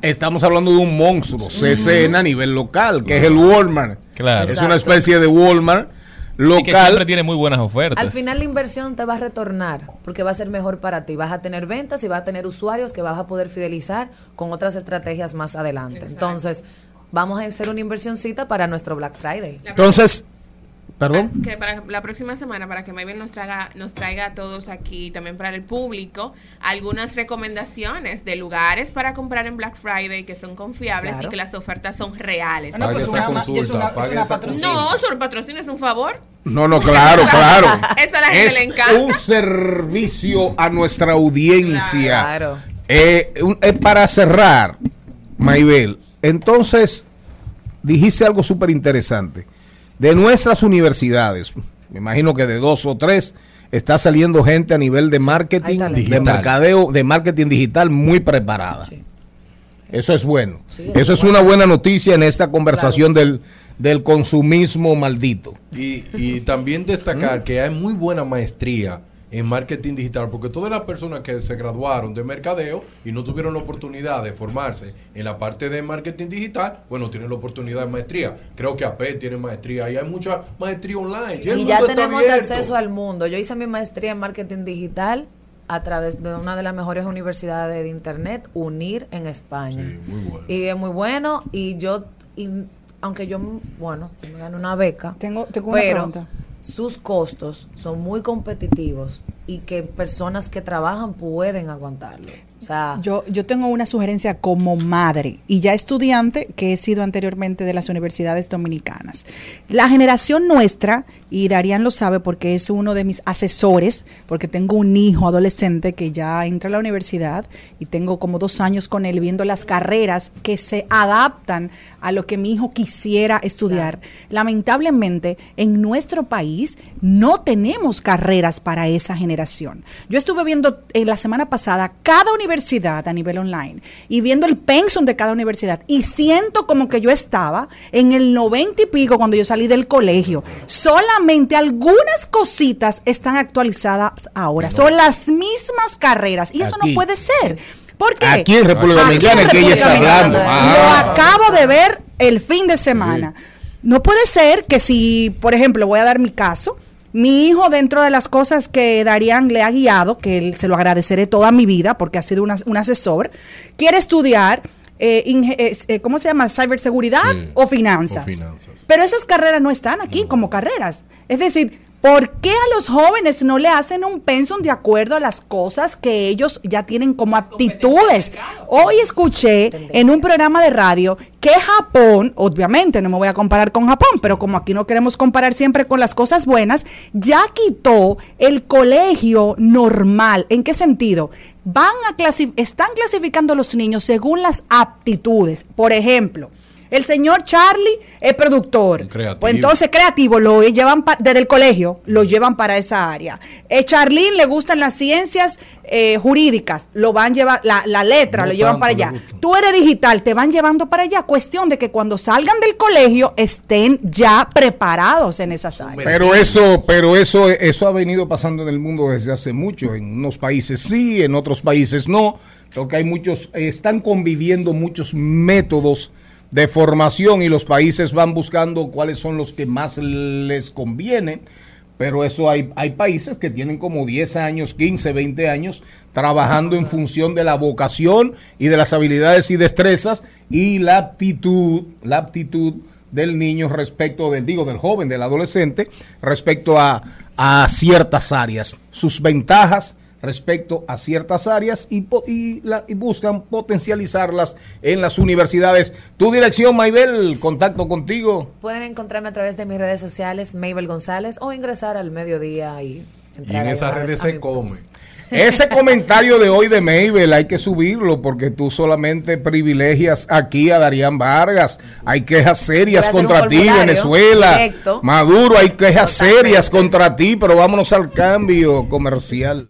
estamos hablando de un monstruo, CCN a nivel local, que es el Walmart. Claro. Es Exacto. una especie de Walmart Y que siempre local. tiene muy buenas ofertas. Al final la inversión te va a retornar porque va a ser mejor para ti. Vas a tener ventas y vas a tener usuarios que vas a poder fidelizar con otras estrategias más adelante. Entonces, vamos a hacer una inversioncita para nuestro Black Friday. Entonces, perdón. que para la próxima semana, para que Mabel nos traiga, nos traiga a todos aquí, también para el público, algunas recomendaciones de lugares para comprar en Black Friday que son confiables Claro. y que las ofertas son reales. Bueno, pues una es una- es pague una esa patrocinio. No, sobre patrocinio es un favor. No, no, claro, (laughs) claro. Eso a la gente es le encanta. un servicio a nuestra audiencia. Claro. Eh, un- eh, para cerrar, Maybel, entonces dijiste algo súper interesante. De nuestras universidades, me imagino que de dos o tres, está saliendo gente a nivel de marketing, de mercadeo, de marketing digital muy preparada. Eso es bueno. Sí, Eso es una buena noticia en esta conversación del, del consumismo maldito. Y, y también destacar que hay muy buena maestría en marketing digital, porque todas las personas que se graduaron de mercadeo y no tuvieron la oportunidad de formarse en la parte de marketing digital, bueno, tienen la oportunidad de maestría. Creo que AP tiene maestría y hay mucha maestría online. Y, ya tenemos acceso al mundo. Yo hice mi maestría en marketing digital a través de una de las mejores universidades de internet, UNIR en España. Sí, muy bueno. Y es muy bueno. Y yo, y aunque yo, bueno, me gané una beca, Tengo, tengo una pero pregunta. Sus costos son muy competitivos y que personas que trabajan pueden aguantarlo. O sea, Yo, yo tengo una sugerencia como madre y ya estudiante que he sido anteriormente de las universidades dominicanas. La generación nuestra, y Darían lo sabe porque es uno de mis asesores, porque tengo un hijo adolescente que ya entra a la universidad y tengo como dos años con él viendo las carreras que se adaptan a lo que mi hijo quisiera estudiar. Lamentablemente, en nuestro país no tenemos carreras para esa generación. Yo estuve viendo en la semana pasada cada universidad a nivel online y viendo el pensum de cada universidad y siento como que yo estaba en el noventa y pico cuando yo salí del colegio. Solamente algunas cositas están actualizadas ahora. Son las mismas carreras y eso Aquí. no puede ser. ¿Por qué? Aquí en República Dominicana, que ella está hablando. Dominicana. Ah. Lo acabo de ver el fin de semana. No puede ser que si, por ejemplo, voy a dar mi caso, mi hijo dentro de las cosas que Darían le ha guiado, que él, se lo agradeceré toda mi vida porque ha sido una- un asesor, quiere estudiar, eh, eh, eh, ¿cómo se llama? ¿Ciberseguridad Sí. o finanzas? O finanzas. Pero esas carreras no están aquí como carreras. Es decir, ¿por qué a los jóvenes no le hacen un pensum de acuerdo a las cosas que ellos ya tienen como aptitudes? Hoy escuché en un programa de radio que Japón, obviamente no me voy a comparar con Japón, pero como aquí no queremos comparar siempre con las cosas buenas, ya quitó el colegio normal. ¿En qué sentido? Van a clasi- están clasificando a los niños según las aptitudes. Por ejemplo, el señor Charlie es productor. Creativo. Pues entonces creativo lo llevan pa- desde el colegio, lo llevan para esa área. Eh, Charlene le gustan las ciencias eh, jurídicas, lo van llevar la, la letra, No lo llevan tanto, para allá. Tú eres digital, te van llevando para allá. Cuestión de que cuando salgan del colegio estén ya preparados en esas áreas. Pero eso, pero eso, eso ha venido pasando en el mundo desde hace mucho. En unos países sí, en otros países no. Porque hay muchos, están conviviendo muchos métodos de formación y los países van buscando cuáles son los que más les convienen. Pero eso hay, hay países que tienen como 10 años, 15, 20 años trabajando en función de la vocación y de las habilidades y destrezas y la aptitud, la aptitud del niño respecto del, digo, del joven, del adolescente, respecto a, a ciertas áreas, sus ventajas respecto a ciertas áreas y, po- y, la- y buscan potencializarlas en las universidades. Tu dirección, Maybel, contacto contigo. Pueden encontrarme a través de mis redes sociales, Mabel González, o ingresar al mediodía y Y en esas redes se come. (laughs) Ese (laughs) comentario de hoy de Mabel hay que subirlo porque tú solamente privilegias aquí a Darían Vargas. Hay quejas serias contra ti, Venezuela. directo. Maduro, hay quejas Totalmente. serias contra ti, pero vámonos al cambio comercial.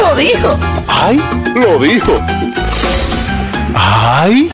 Lo dijo. ¡Ay!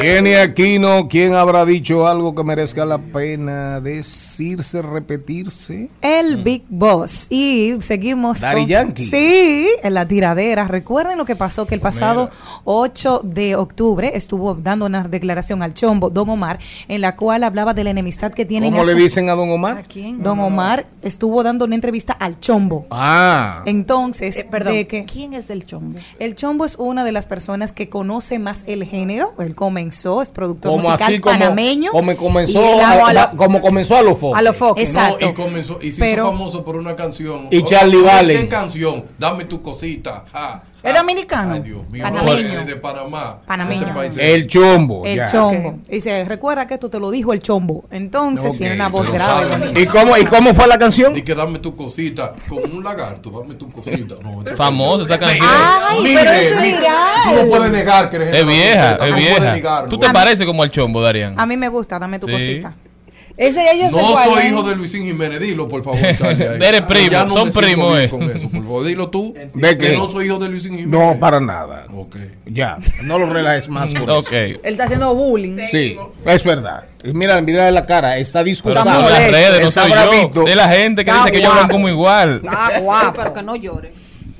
Viene Aquino, ¿quién habrá dicho algo que merezca la pena decirse, repetirse? El Big Boss. Y seguimos Daddy Yankee. Sí, en la tiradera. Recuerden lo que pasó, que el pasado 8 de octubre estuvo dando una declaración al chombo, Don Omar, en la cual hablaba de la enemistad que tienen ¿Cómo le dicen a don Omar? Don Omar estuvo dando una entrevista al chombo. Ah, Entonces, Perdón, de que ¿quién es el chombo? el chombo es una de las personas que conoce más el género. Él comenzó, es productor como musical así como, panameño. como comenzó, a- ama- a- como comenzó a los focos. a los focos. Exacto. No, y comenzó y se Pero- hizo famoso por una canción. Y Charlie ¿qué Valen. canción? Dame tu cosita. ja, ¿Es ja. dominicano? Ay, Dios mío. Panameño. De Panamá. Panameño. Este país es- El chombo. El ya. chombo. Y dice, recuerda que esto te lo dijo el chombo. Entonces Ok, tiene una voz pero grave. ¿Y cómo, ¿Y cómo fue la canción? Y que dame tu cosita, como un lagarto, dame tu cosita. No, Famosa esa canción. Ay, Mire, pero eso es viral. Tú no puedes negar que eres Es gente vieja, es vieja. Tú te pareces como al chombo, Darían. A mí me gusta, dame tu Sí. cosita. Ese ellos No soy hijo de Luisín Jiménez, dilo por favor. (laughs) Eres primo, Ya no son primos, eh. con eso, por favor, dilo tú. ¿De que no soy hijo de Luisín Jiménez. No, para nada. Ok. Ya, no lo relajes más con (laughs) Ok. eso. Él está haciendo bullying. Sí, es verdad. Mira, mira la cara, está Pero disculpado. son las redes, no está soy yo. De la gente que Está dice que ellos hablan guapo. como igual. Ah, guapo. Pero que no llore.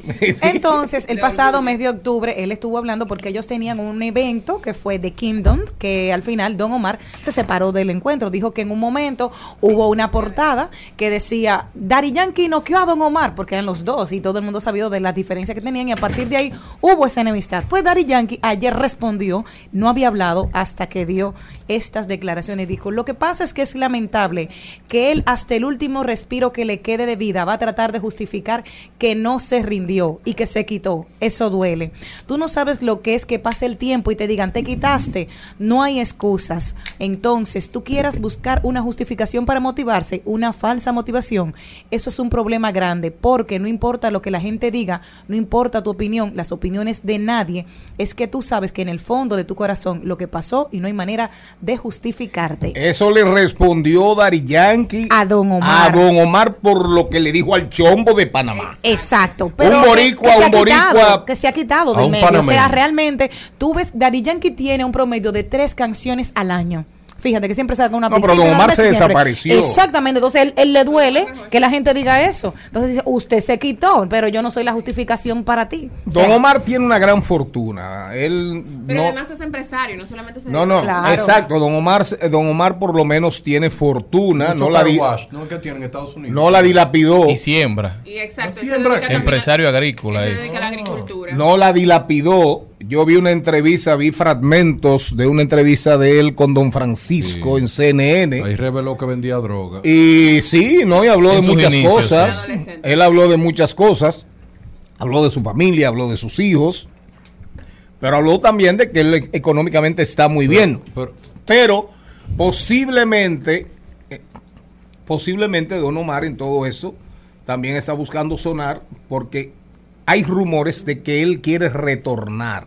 (laughs) Entonces, el pasado mes de octubre, él estuvo hablando porque ellos tenían un evento que fue The Kingdom, que al final Don Omar se separó del encuentro. Dijo que en un momento hubo una portada que decía, Daddy Yankee noqueó a Don Omar, porque eran los dos y todo el mundo sabía de las diferencias que tenían y a partir de ahí hubo esa enemistad. Pues Daddy Yankee ayer respondió, no había hablado hasta que dio estas declaraciones. Dijo, lo que pasa es que es lamentable que él hasta el último respiro que le quede de vida va a tratar de justificar que no se rindió y que se quitó. Eso duele. Tú no sabes lo que es que pase el tiempo y te digan, te quitaste. No hay excusas. Entonces, tú quieras buscar una justificación para motivarse, una falsa motivación. Eso es un problema grande porque no importa lo que la gente diga, no importa tu opinión, las opiniones de nadie, es que tú sabes que en el fondo de tu corazón lo que pasó y no hay manera de justificarte. Eso le respondió Dari Yankee A Don Omar. a Don Omar por lo que le dijo al chombo de Panamá. Exacto. Un boricua, que se ha un boricua. quitado, que se ha quitado del medio. O sea, realmente, tú ves, Daddy Yankee tiene un promedio de tres canciones al año. Fíjate que siempre saca una No, pero Don una Omar se siempre. desapareció. Exactamente. Entonces, él, él le duele que la gente diga eso. Entonces dice, usted se quitó, pero yo no soy la justificación para ti. O Don sea, Omar tiene una gran fortuna. Él Pero no, además es empresario, no solamente se no, no, Claro. exacto. Don Omar, Don Omar por lo menos tiene fortuna. Mucho No la, wash, ¿no? que tiene en Estados Unidos. no la dilapidó. Y siembra. Y exacto, No siembra Empresario agrícola es. No la dilapidó. Yo vi una entrevista, vi fragmentos de una entrevista de él con Don Francisco Sí. en CNN. Ahí reveló que vendía droga. Y sí, no, y habló En de muchas inicios, cosas. Él habló de muchas cosas. Habló de su familia, habló de sus hijos. Pero habló también de que él económicamente está muy bien. Pero, Pero posiblemente, eh, posiblemente Don Omar en todo eso también está buscando sonar porque hay rumores de que él quiere retornar,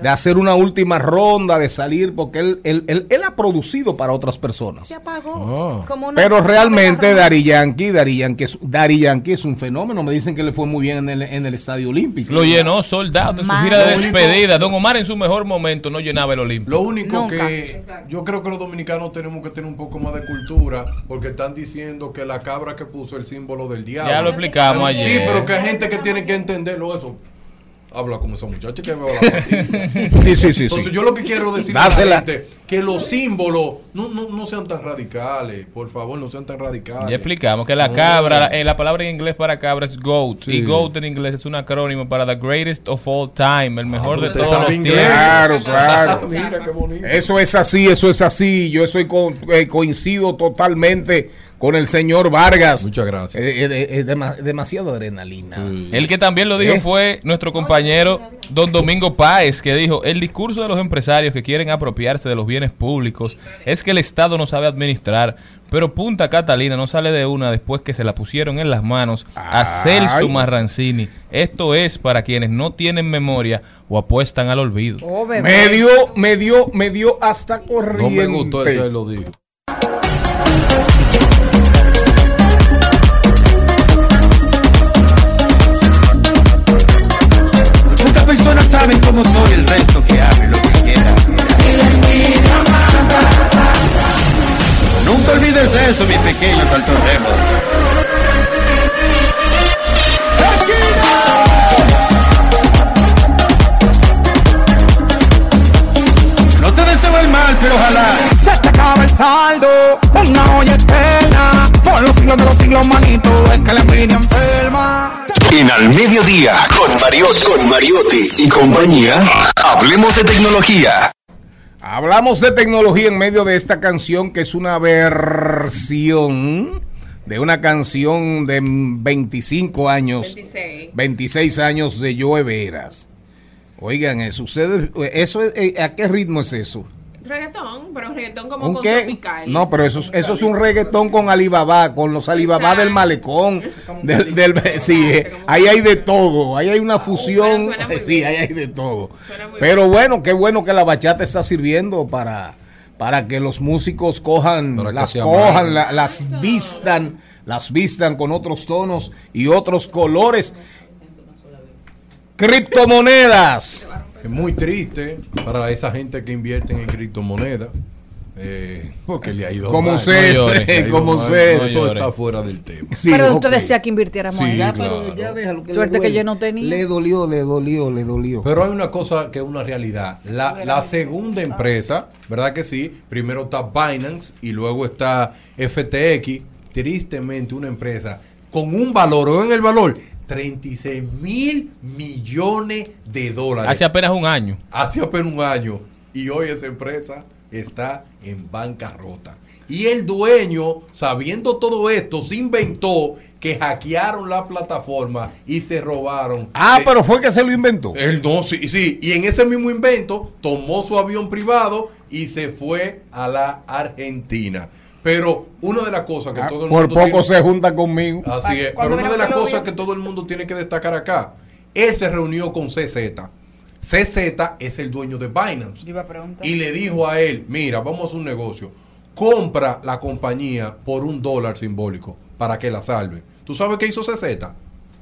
de hacer una última ronda, de salir, porque él, él, él, él ha producido para otras personas. Se apagó. Como una- Pero realmente. Dari Yankee, Dari Yankee, es, Daddy Yankee es un fenómeno. Me dicen que le fue muy bien en el, en el Estadio Olímpico. Lo llenó soldado en su gira de despedida. Don Omar en su mejor momento no llenaba el Olímpico. Lo único Nunca. que yo creo que los dominicanos tenemos que tener un poco más de cultura porque están diciendo que la cabra que puso el símbolo del diablo. Ya lo explicamos Sí, ayer. pero que hay gente que tiene que eso. Habla como esa muchacha que me va a. (laughs) Sí, sí, sí. Entonces sí. yo lo que quiero decir a la gente que los símbolos no, no, no sean tan radicales, por favor, no sean tan radicales. Ya explicamos que la No. cabra, la, eh, la palabra en inglés para cabra es goat. Sí. Y goat en inglés es un acrónimo para the greatest of all time, el mejor de todos los tiempos. Claro, (laughs) claro. Mira qué bonito. Eso es así, eso es así. Yo soy eh, coincido totalmente con el señor Vargas. Muchas gracias. Eh, eh, eh, dema- demasiado adrenalina. El que también lo dijo ¿Eh? fue nuestro compañero don Domingo Páez, que dijo, el discurso de los empresarios que quieren apropiarse de los bienes públicos es que el Estado no sabe administrar, pero Punta Catalina no sale de una después que se la pusieron en las manos a Ay. Celso Marrancini. Esto es para quienes no tienen memoria o apuestan al olvido. Oh. Me dio, me dio, me dio hasta No corriente. me gustó ese lo digo. Saben cómo soy, el resto que hable lo que quiera. Nunca olvides eso, mis pequeños altorrejos. No te deseo el mal, pero ojalá Se te acaba el saldo, una olla eterna. Por los siglos de los siglos, manito, es que la envidia enferma. En Al Mediodía, con Mariotti, con Mariotti y compañía, hablemos de tecnología. Hablamos de tecnología en medio de esta canción que es una versión de una canción de 25 años, 26. 26 años de Joe Veras. Oigan, eso, ustedes, eso es- eh, ¿a qué ritmo es eso? Reggaetón, pero reggaetón como ¿Un con qué? tropical. No, pero eso, es- eso es un reggaetón con Alibaba, con los Alibaba del malecón. Del, del- sí, eh, (laughs) ahí hay de todo, ahí hay una fusión. Sí, ahí hay de todo. Pero bueno, qué bueno que la bachata está sirviendo para, para que los músicos cojan, Para las cojan, la- las vistan, las vistan con otros tonos y otros colores. Criptomonedas. Es muy triste para esa gente que invierte en criptomonedas. Eh, porque le ha ido Como mal. usted, No llore, le ha ido como mal. usted. Eso No está fuera del tema. Sí, Pero usted ok. decía que invirtiéramos Sí, en Ya, claro. pero ya déjalo que Suerte que yo no tenía. Le dolió, le dolió, le dolió. Pero hay una cosa que es una realidad. La, la segunda empresa, ¿verdad que sí? Primero está Binance y luego está FTX. Tristemente, una empresa con un valor, o en el valor, 36 mil millones de dólares. Hace apenas un año. hace apenas un año y hoy esa empresa está en bancarrota. Y el dueño, sabiendo todo esto, se inventó que hackearon la plataforma y se robaron. Ah, Eh, pero fue que se lo inventó. él no, sí, sí. Y en ese mismo invento tomó su avión privado y se fue a la Argentina. Pero una de las cosas que Ah, todo el Por mundo poco tiene- se junta conmigo. Así es. Pero una de las cosas que todo el mundo tiene que destacar acá, él se reunió con CZ. CZ es el dueño de Binance. Yo iba a preguntar. Y le dijo a él, mira, vamos a hacer un negocio. Compra la compañía por un dólar simbólico para que la salve. ¿Tú sabes qué hizo CZ?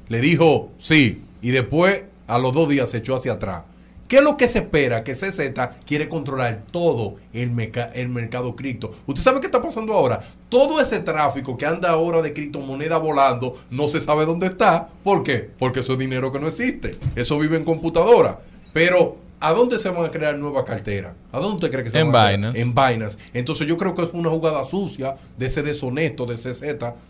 Le dijo, sí. Y después, a los dos días, se echó hacia atrás. ¿Qué es lo que se espera? Que CZ quiere controlar todo el, el mercado cripto. ¿Usted sabe qué está pasando ahora? Todo ese tráfico que anda ahora de criptomoneda volando no se sabe dónde está. ¿Por qué? Porque eso es dinero que no existe. Eso vive en computadora. Pero, ¿a dónde se van a crear nuevas carteras? ¿A dónde usted cree que se En van a crear? En Binance. Entonces yo creo que es una jugada sucia de ese deshonesto de CZ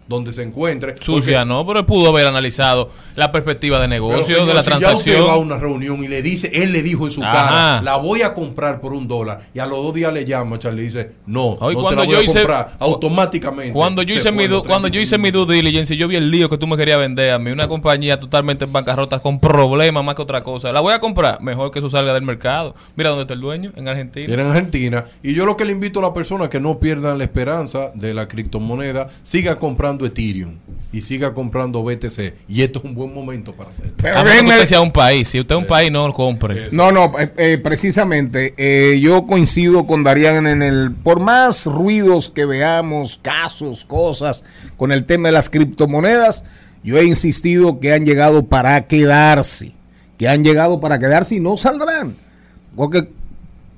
donde se encuentre. Sucia, no, pero pudo haber analizado la perspectiva de negocio, señor, de la si ya transacción. usted va a una reunión y le dice, él le dijo en su Ajá. cara, la voy a comprar por un dólar. Y a los dos días le llama, Charlie, y dice, no, Hoy no cuando te la voy yo a hice- comprar automáticamente. Cuando yo hice mi du- cuando yo 35 hice mi due diligence, yo vi el lío que tú me querías vender a mí, una compañía totalmente en bancarrota con problemas más que otra cosa. La voy a comprar, mejor que eso salga el mercado. Mira dónde está el dueño, en Argentina. en Argentina. Y yo lo que le invito a la persona que no pierdan la esperanza de la criptomoneda, siga comprando Ethereum y siga comprando BTC. Y esto es un buen momento para hacerlo. Pero a menos que usted sea un país. Si usted es un país, no lo compre. No, no, eh, eh, precisamente eh, yo coincido con Darían en el, por más ruidos que veamos, casos, cosas con el tema de las criptomonedas, yo he insistido que han llegado para quedarse, que han llegado para quedarse y no saldrán. Porque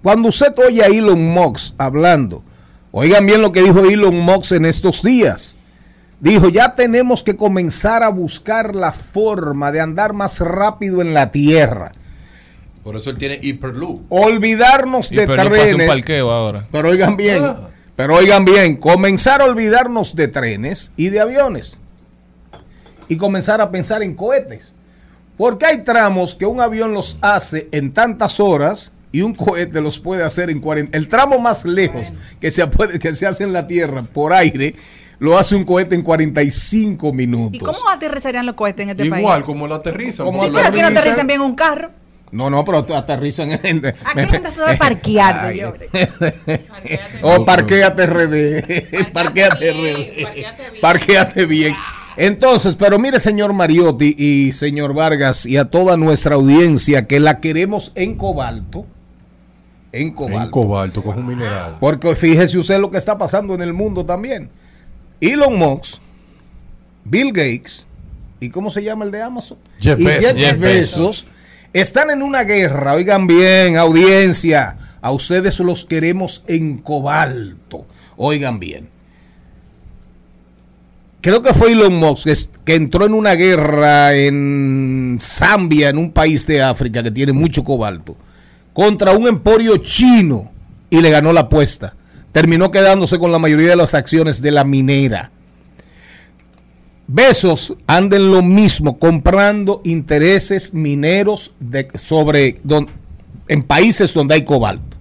cuando usted oye a Elon Musk hablando, oigan bien lo que dijo Elon Musk en estos días. Dijo, ya tenemos que comenzar a buscar la forma de andar más rápido en la tierra. Por eso él tiene Hyperloop. Olvidarnos de un trenes. parqueo ahora. Pero oigan bien, Ah. pero oigan bien, comenzar a olvidarnos de trenes y de aviones. Y comenzar a pensar en cohetes. Porque hay tramos que un avión los hace en tantas horas y un cohete los puede hacer en 40. El tramo más lejos que se, puede, que se hace en la Tierra por aire lo hace un cohete en 45 minutos. ¿Y cómo aterrizarían los cohetes en este país? Igual como lo aterrizan. Como Sí, pero que no aterricen bien un carro. No, no, pero aterrizan en gente. Aquí la gente sabe parquear. O parquéate RD. Parquéate RD. Parquéate bien. Entonces, pero mire, señor Mariotti y señor Vargas y a toda nuestra audiencia que la queremos en cobalto. En cobalto. En cobalto, con un mineral. Porque fíjese usted lo que está pasando en el mundo también. Elon Musk, Bill Gates y ¿cómo se llama el de Amazon? Jeff y. Jeff Jeff Bezos están en una guerra. Oigan bien, audiencia, a ustedes los queremos en cobalto. Oigan bien. Creo que fue Elon Musk que, entró en una guerra en Zambia, en un país de África que tiene mucho cobalto, contra un emporio chino y le ganó la apuesta. Terminó quedándose con la mayoría de las acciones de la minera. Besos anden lo mismo, comprando intereses mineros de, sobre don- en países donde hay cobalto.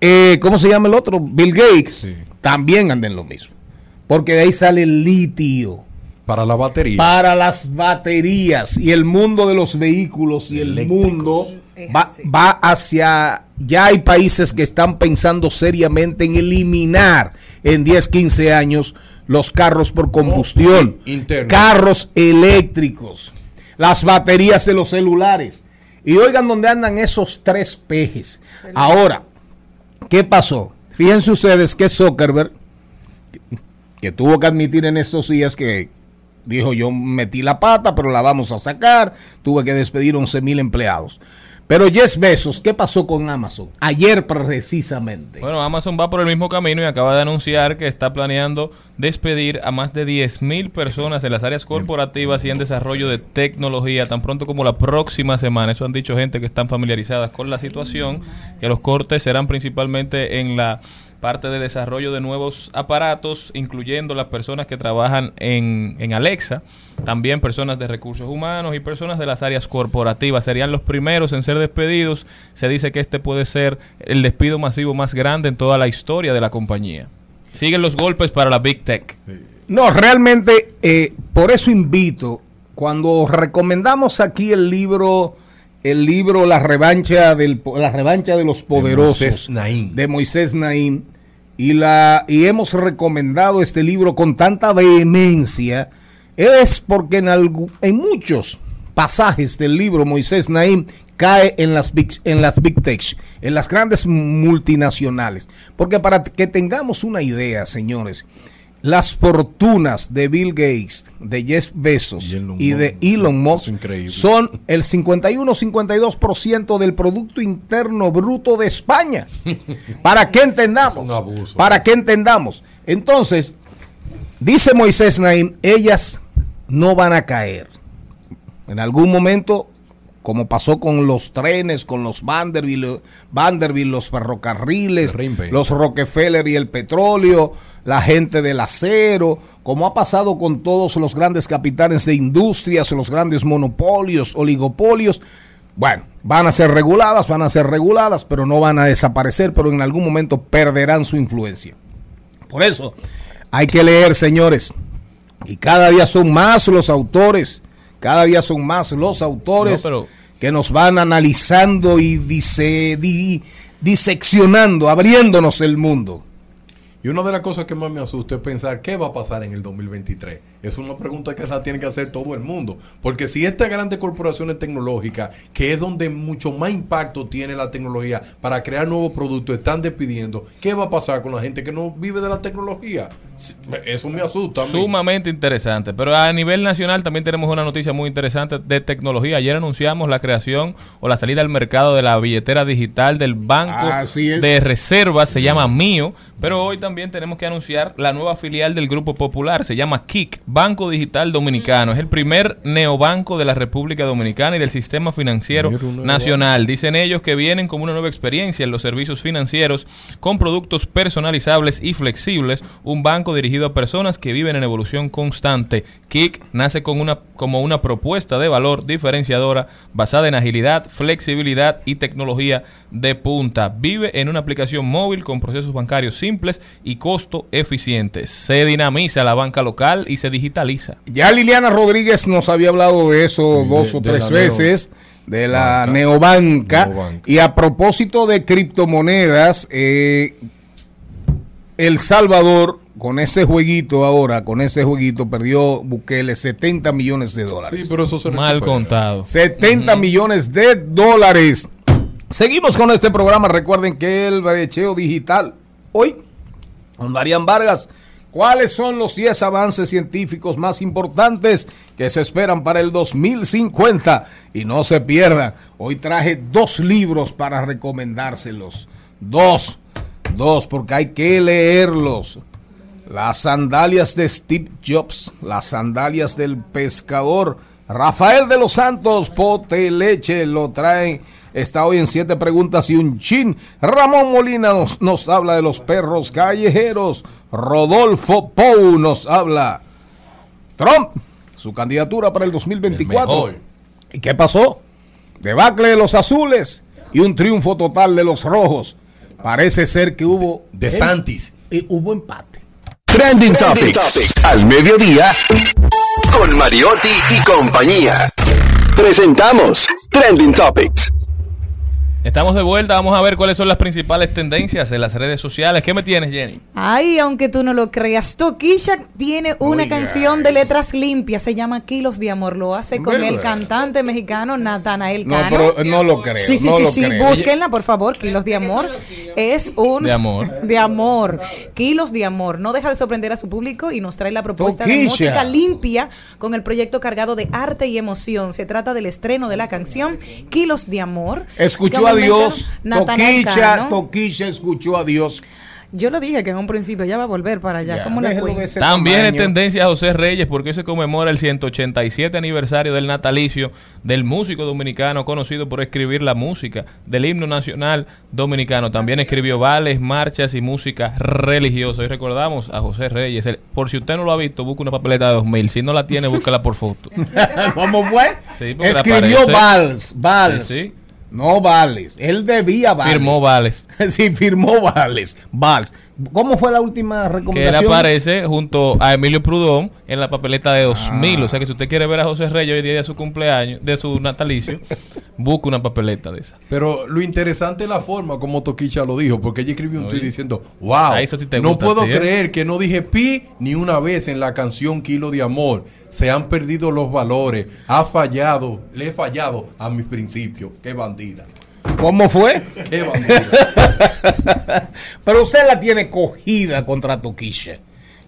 Eh, ¿Cómo se llama el otro? Bill Gates. También anden lo mismo. Porque de ahí sale el litio. Para la batería. Para las baterías y el mundo de los vehículos y el mundo va, va hacia... Ya hay países que están pensando seriamente en eliminar en 10, 15 años los carros por combustión. interno. Carros eléctricos. Las baterías de los celulares. Y oigan dónde andan esos tres pejes. Ahora, ¿qué pasó? Fíjense ustedes que Zuckerberg que tuvo que admitir en estos días que dijo yo metí la pata, pero la vamos a sacar, tuve que despedir 11 mil empleados. Pero Jeff Bezos, ¿qué pasó con Amazon? Ayer precisamente. Bueno, Amazon va por el mismo camino y acaba de anunciar que está planeando despedir a más de 10.000 personas en las áreas corporativas y en desarrollo de tecnología tan pronto como la próxima semana. Eso han dicho gente que están familiarizadas con la situación, que los cortes serán principalmente en la parte de desarrollo de nuevos aparatos, incluyendo las personas que trabajan en, en Alexa, también personas de recursos humanos y personas de las áreas corporativas. Serían los primeros en ser despedidos. Se dice que este puede ser el despido masivo más grande en toda la historia de la compañía. Siguen los golpes para la Big Tech. No, realmente, eh, por eso invito, cuando recomendamos aquí el libro, el libro La revancha del la revancha de los poderosos Moisés de Moisés Naim y la y hemos recomendado este libro con tanta vehemencia es porque en algu- en muchos pasajes del libro Moisés Naim cae en las big, en las big tech, en las grandes multinacionales, porque para que tengamos una idea, señores, las fortunas de Bill Gates, de Jeff Bezos y, de Elon Musk son el 51-52% del Producto Interno Bruto de España. (laughs) Para que entendamos. Para que entendamos. Entonces, dice Moisés Naim, ellas no van a caer. En algún momento, como pasó con los trenes, con los Vanderbilt, Vanderbilt los ferrocarriles, los Rockefeller y el petróleo, la gente del acero, como ha pasado con todos los grandes capitanes de industrias, los grandes monopolios, oligopolios. Bueno, van a ser reguladas, van a ser reguladas, pero no van a desaparecer, pero en algún momento perderán su influencia. Por eso hay que leer, señores. Y cada día son más los autores, cada día son más los autores No, pero- que nos van analizando y dice, di- diseccionando, abriéndonos el mundo. Y una de las cosas que más me asusta es pensar qué va a pasar en el 2023. Es una pregunta que la tiene que hacer todo el mundo. Porque si estas grandes corporaciones tecnológicas, que es donde mucho más impacto tiene la tecnología para crear nuevos productos, están despidiendo, ¿qué va a pasar con la gente que no vive de la tecnología? Eso me asusta. a mí. Sumamente interesante. Pero a nivel nacional también tenemos una noticia muy interesante de tecnología. Ayer anunciamos la creación o la salida al mercado de la billetera digital del Banco de Reservas. Se llama Mío. Pero hoy también tenemos que anunciar la nueva filial del Grupo Popular. Se llama KIC, Banco Digital Dominicano. Es el primer neobanco de la República Dominicana y del sistema financiero nacional. Dicen ellos que vienen con una nueva experiencia en los servicios financieros con productos personalizables y flexibles. Un banco dirigido a personas que viven en evolución constante. Kik nace con una, como una propuesta de valor diferenciadora basada en agilidad, flexibilidad y tecnología de punta. Vive en una aplicación móvil con procesos bancarios simples y costo eficiente. Se dinamiza la banca local y se digitaliza. Ya Liliana Rodríguez nos había hablado de eso dos o tres veces, de la Banca. neobanca. Neobanca. Y a propósito de criptomonedas, eh, El Salvador, con ese jueguito ahora, con ese jueguito, perdió Bukele 70 millones de dólares. Sí, pero eso se Mal recupera. contado. 70 millones de dólares. Seguimos con este programa. Recuerden que el brecheo digital. Hoy, con Darían Vargas. ¿Cuáles son los 10 avances científicos más importantes que se esperan para el 2050? Y no se pierdan. Hoy traje dos libros para recomendárselos. Dos. Dos, porque hay que leerlos. Las sandalias de Steve Jobs, las sandalias del pescador. Rafael de los Santos, pote leche, lo traen. Está hoy en siete preguntas y un chin. Ramón Molina nos, nos habla de los perros callejeros. Rodolfo Pou nos habla. Trump, su candidatura para el 2024. mejor. ¿Y qué pasó? Debacle de los azules y un triunfo total de los rojos. Parece ser que hubo. De Santis. Y hubo empate. Trending Topics. Al mediodía. Con Mariotti y compañía. Presentamos Trending Topics. Estamos de vuelta, vamos a ver cuáles son las principales tendencias en las redes sociales. ¿Qué me tienes, Jenny? Ay, aunque tú no lo creas, Toquilla tiene una canción de letras limpias, se llama Kilos de Amor, lo hace con ¿Verdad? el cantante mexicano Natanael No, Cano. pero no lo creo. Sí, sí, no sí, lo sí, creo. búsquenla por favor, Kilos de Amor. Es un... De amor. De amor. Kilos de Amor. No deja de sorprender a su público y nos trae la propuesta de música limpia con el proyecto cargado de arte y emoción. Se trata del estreno de la canción Kilos de Amor. Escuchó a Dios. Toquicha. Toquicha escuchó a Dios. Yo lo dije que en un principio ya va a volver para allá. Ya, ¿Cómo ese También tamaño. tendencia José Reyes porque hoy se conmemora el 187 aniversario del natalicio del músico dominicano conocido por escribir la música del himno nacional dominicano. También escribió vales, marchas y música religiosa. Hoy recordamos a José Reyes. El- por si usted no lo ha visto, busque una papeleta de 2000. Si no la tiene, búscala por foto. (laughs) ¿Cómo fue? Sí, Escribió vals, vals. Sí, sí. No vales. Él debía vales. Firmó vales. (laughs) sí, firmó vales. Vals. ¿Cómo fue la última Que él recomendación? aparece junto a Emilio Prudón en la papeleta de 2000. O sea que si usted quiere ver a José Reyes hoy día de su cumpleaños, de su natalicio, (laughs) busque una papeleta de esa. Pero lo interesante es la forma como Toquicha lo dijo, porque ella escribió un Oye. tweet diciendo, wow, Ah, eso sí te no gusta puedo ¿eh? creer que no dije pi ni una vez en la canción Kilo de Amor. Se han perdido los valores, ha fallado, le he fallado a mis principios. Qué bandida, ¿Cómo fue? qué bandida. (laughs) Pero usted la tiene cogida contra Toquicha.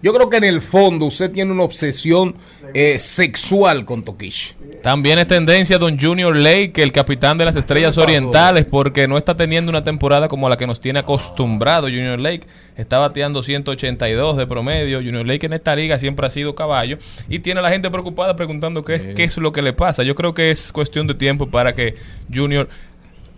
Yo creo que en el fondo usted tiene una obsesión eh, sexual con Toquicha. También es tendencia Don Junior Lake, el capitán de las estrellas orientales, porque no está teniendo una temporada como la que nos tiene acostumbrado Junior Lake. Está bateando 182 de promedio. Junior Lake en esta liga siempre ha sido caballo y tiene a la gente preocupada preguntando qué, qué es lo que le pasa. Yo creo que es cuestión de tiempo para que Junior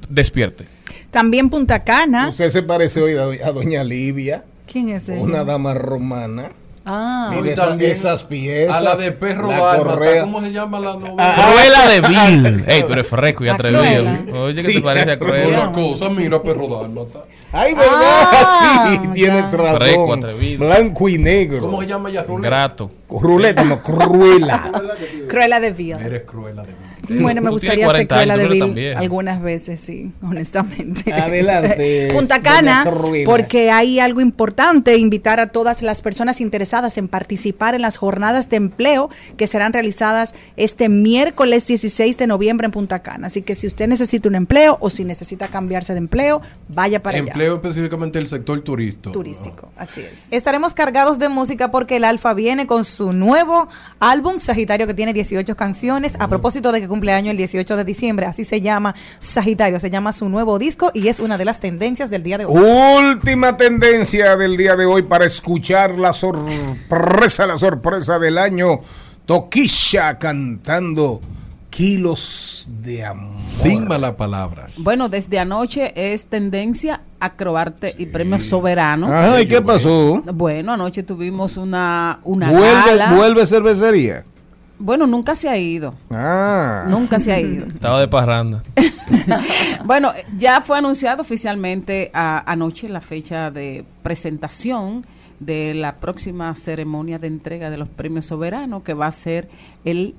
despierte. También Punta Cana. Usted se parece hoy a doña Livia, ¿Quién es ella? una dama romana. Ah, No, y también esas piezas. A la de perro correa. ¿Cómo se llama la novela? Ah, Cruela de Vil. Ey, tú eres fresco y atrevido. Oye, que Sí, te parece a la Cruella. Una cosa, mira, perro dálmata. Ay, ¿verdad? Ah, sí, tienes ya. razón. Fresco, atrevido. Blanco y negro. ¿Cómo se llama ella? Grato. Ruleta, no, cruela. Cruella de Vil. Eres cruela de mí. Bueno, me gustaría ser 40 Cruella de Vil algunas veces, sí, honestamente. Adelante, (laughs) Punta Cana, porque hay algo importante, invitar a todas las personas interesadas en participar en las jornadas de empleo que serán realizadas este miércoles 16 de noviembre en Punta Cana. Así que si usted necesita un empleo o si necesita cambiarse de empleo, vaya para allá. Empleo específicamente el sector turístico. Turístico, así es. Estaremos cargados de música porque el Alfa viene con su nuevo álbum Sagitario que tiene 18 canciones a propósito de que cumpleaños el 18 de diciembre. Así se llama Sagitario, se llama su nuevo disco y es una de las tendencias del día de hoy. Última tendencia del día de hoy para escuchar la sorpresa, la sorpresa del año. Toquisha cantando Kilos de Amor. Sin malas palabras. Bueno, desde anoche es tendencia acrobarte y premio soberano. Ajá, ¿y qué pasó? Bueno, anoche tuvimos una, una ¿Vuelve, gala. vuelve cervecería? Bueno, nunca se ha ido. Ah. Nunca se ha ido. (laughs) Estaba de parranda. (laughs) Bueno, ya fue anunciado oficialmente a- anoche la fecha de presentación de la próxima ceremonia de entrega de los premios soberanos que va a ser el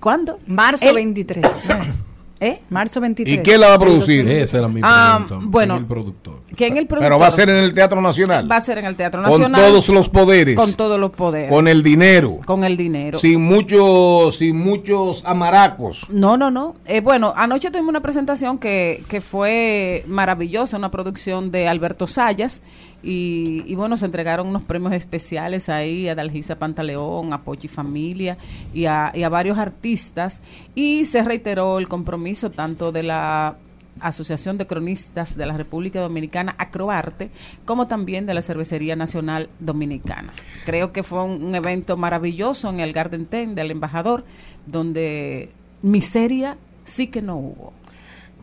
¿Cuándo? Marzo El- 23. (coughs) ¿Eh? Marzo 23. ¿Y quién la va a producir? Esa era mi Ah, pregunta. bueno. ¿Quién es el productor. ¿Quién el productor? Pero va a ser en el Teatro Nacional. Va a ser en el Teatro Con Nacional. todos los poderes. Con todos los poderes. Con el dinero. Con el dinero. Sin muchos, sin muchos amaracos. No, no, no. Eh, bueno, anoche tuvimos una presentación que, que fue maravillosa, una producción de Alberto Sayas. Y, y bueno, se entregaron unos premios especiales ahí a Dalgisa Pantaleón, a Pochi Familia y a, y a varios artistas. Y se reiteró el compromiso tanto de la Asociación de Cronistas de la República Dominicana, Acroarte, como también de la Cervecería Nacional Dominicana. Creo que fue un, un evento maravilloso en el Garden Ten del embajador, donde miseria sí que no hubo.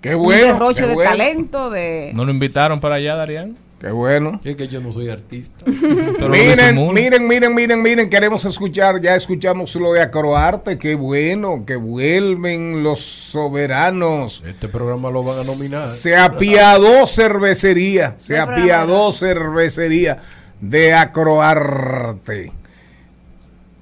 Qué un bueno. derroche qué de bueno. talento, de... ¿No lo invitaron para allá, Darían? Qué bueno. Es que yo no soy artista. (laughs) Miren, miren, miren, miren, miren, queremos escuchar, ya escuchamos lo de Acroarte, qué bueno, que vuelven los soberanos. Este programa lo van a nominar. Se apiadó cervecería, se apiadó cervecería de Acroarte.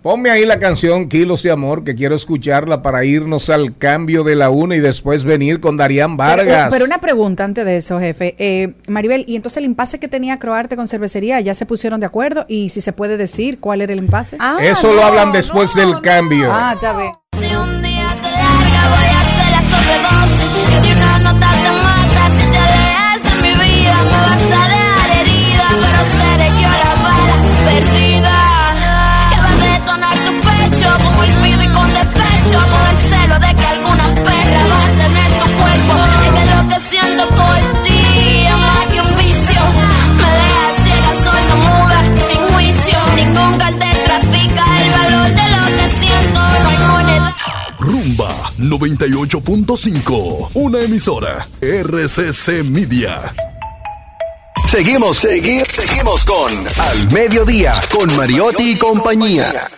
Ponme ahí la canción Kilos de Amor, que quiero escucharla para irnos al cambio de la una y después venir con Darían Pero, Vargas. pero una pregunta antes de eso, jefe. Eh, Maribel, ¿y entonces el impasse que tenía Croarte con cervecería ya se pusieron de acuerdo? ¿Y si se puede decir cuál era el impasse? Ah, Eso lo hablan después del cambio. Ah, está bien. Si un día te larga voy a hacer la sobredosis Que de una nota te mata Si te alejas de mi vida me vas a dejar herida Pero seré yo la bala perdida 98.5. Una emisora. RCC Media. Seguimos, segui- seguimos con Al Mediodía, con Mariotti y compañía.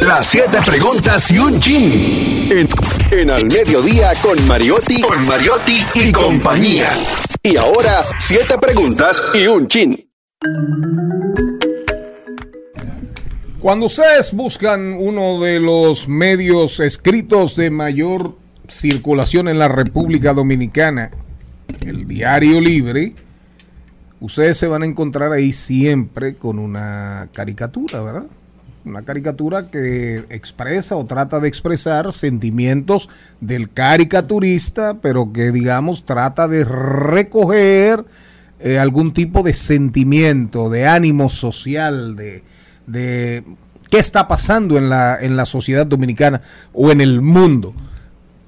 Las siete preguntas y un chin. En, en Al Mediodía, con Mariotti, con Mariotti y compañía. Y ahora, siete preguntas y un chin. Cuando ustedes buscan uno de los medios escritos de mayor circulación en la República Dominicana, el Diario Libre, ustedes se van a encontrar ahí siempre con una caricatura, ¿verdad? Una caricatura que expresa o trata de expresar sentimientos del caricaturista, pero que digamos trata de recoger eh, algún tipo de sentimiento, de ánimo social, de, de qué está pasando en la, en la sociedad dominicana o en el mundo.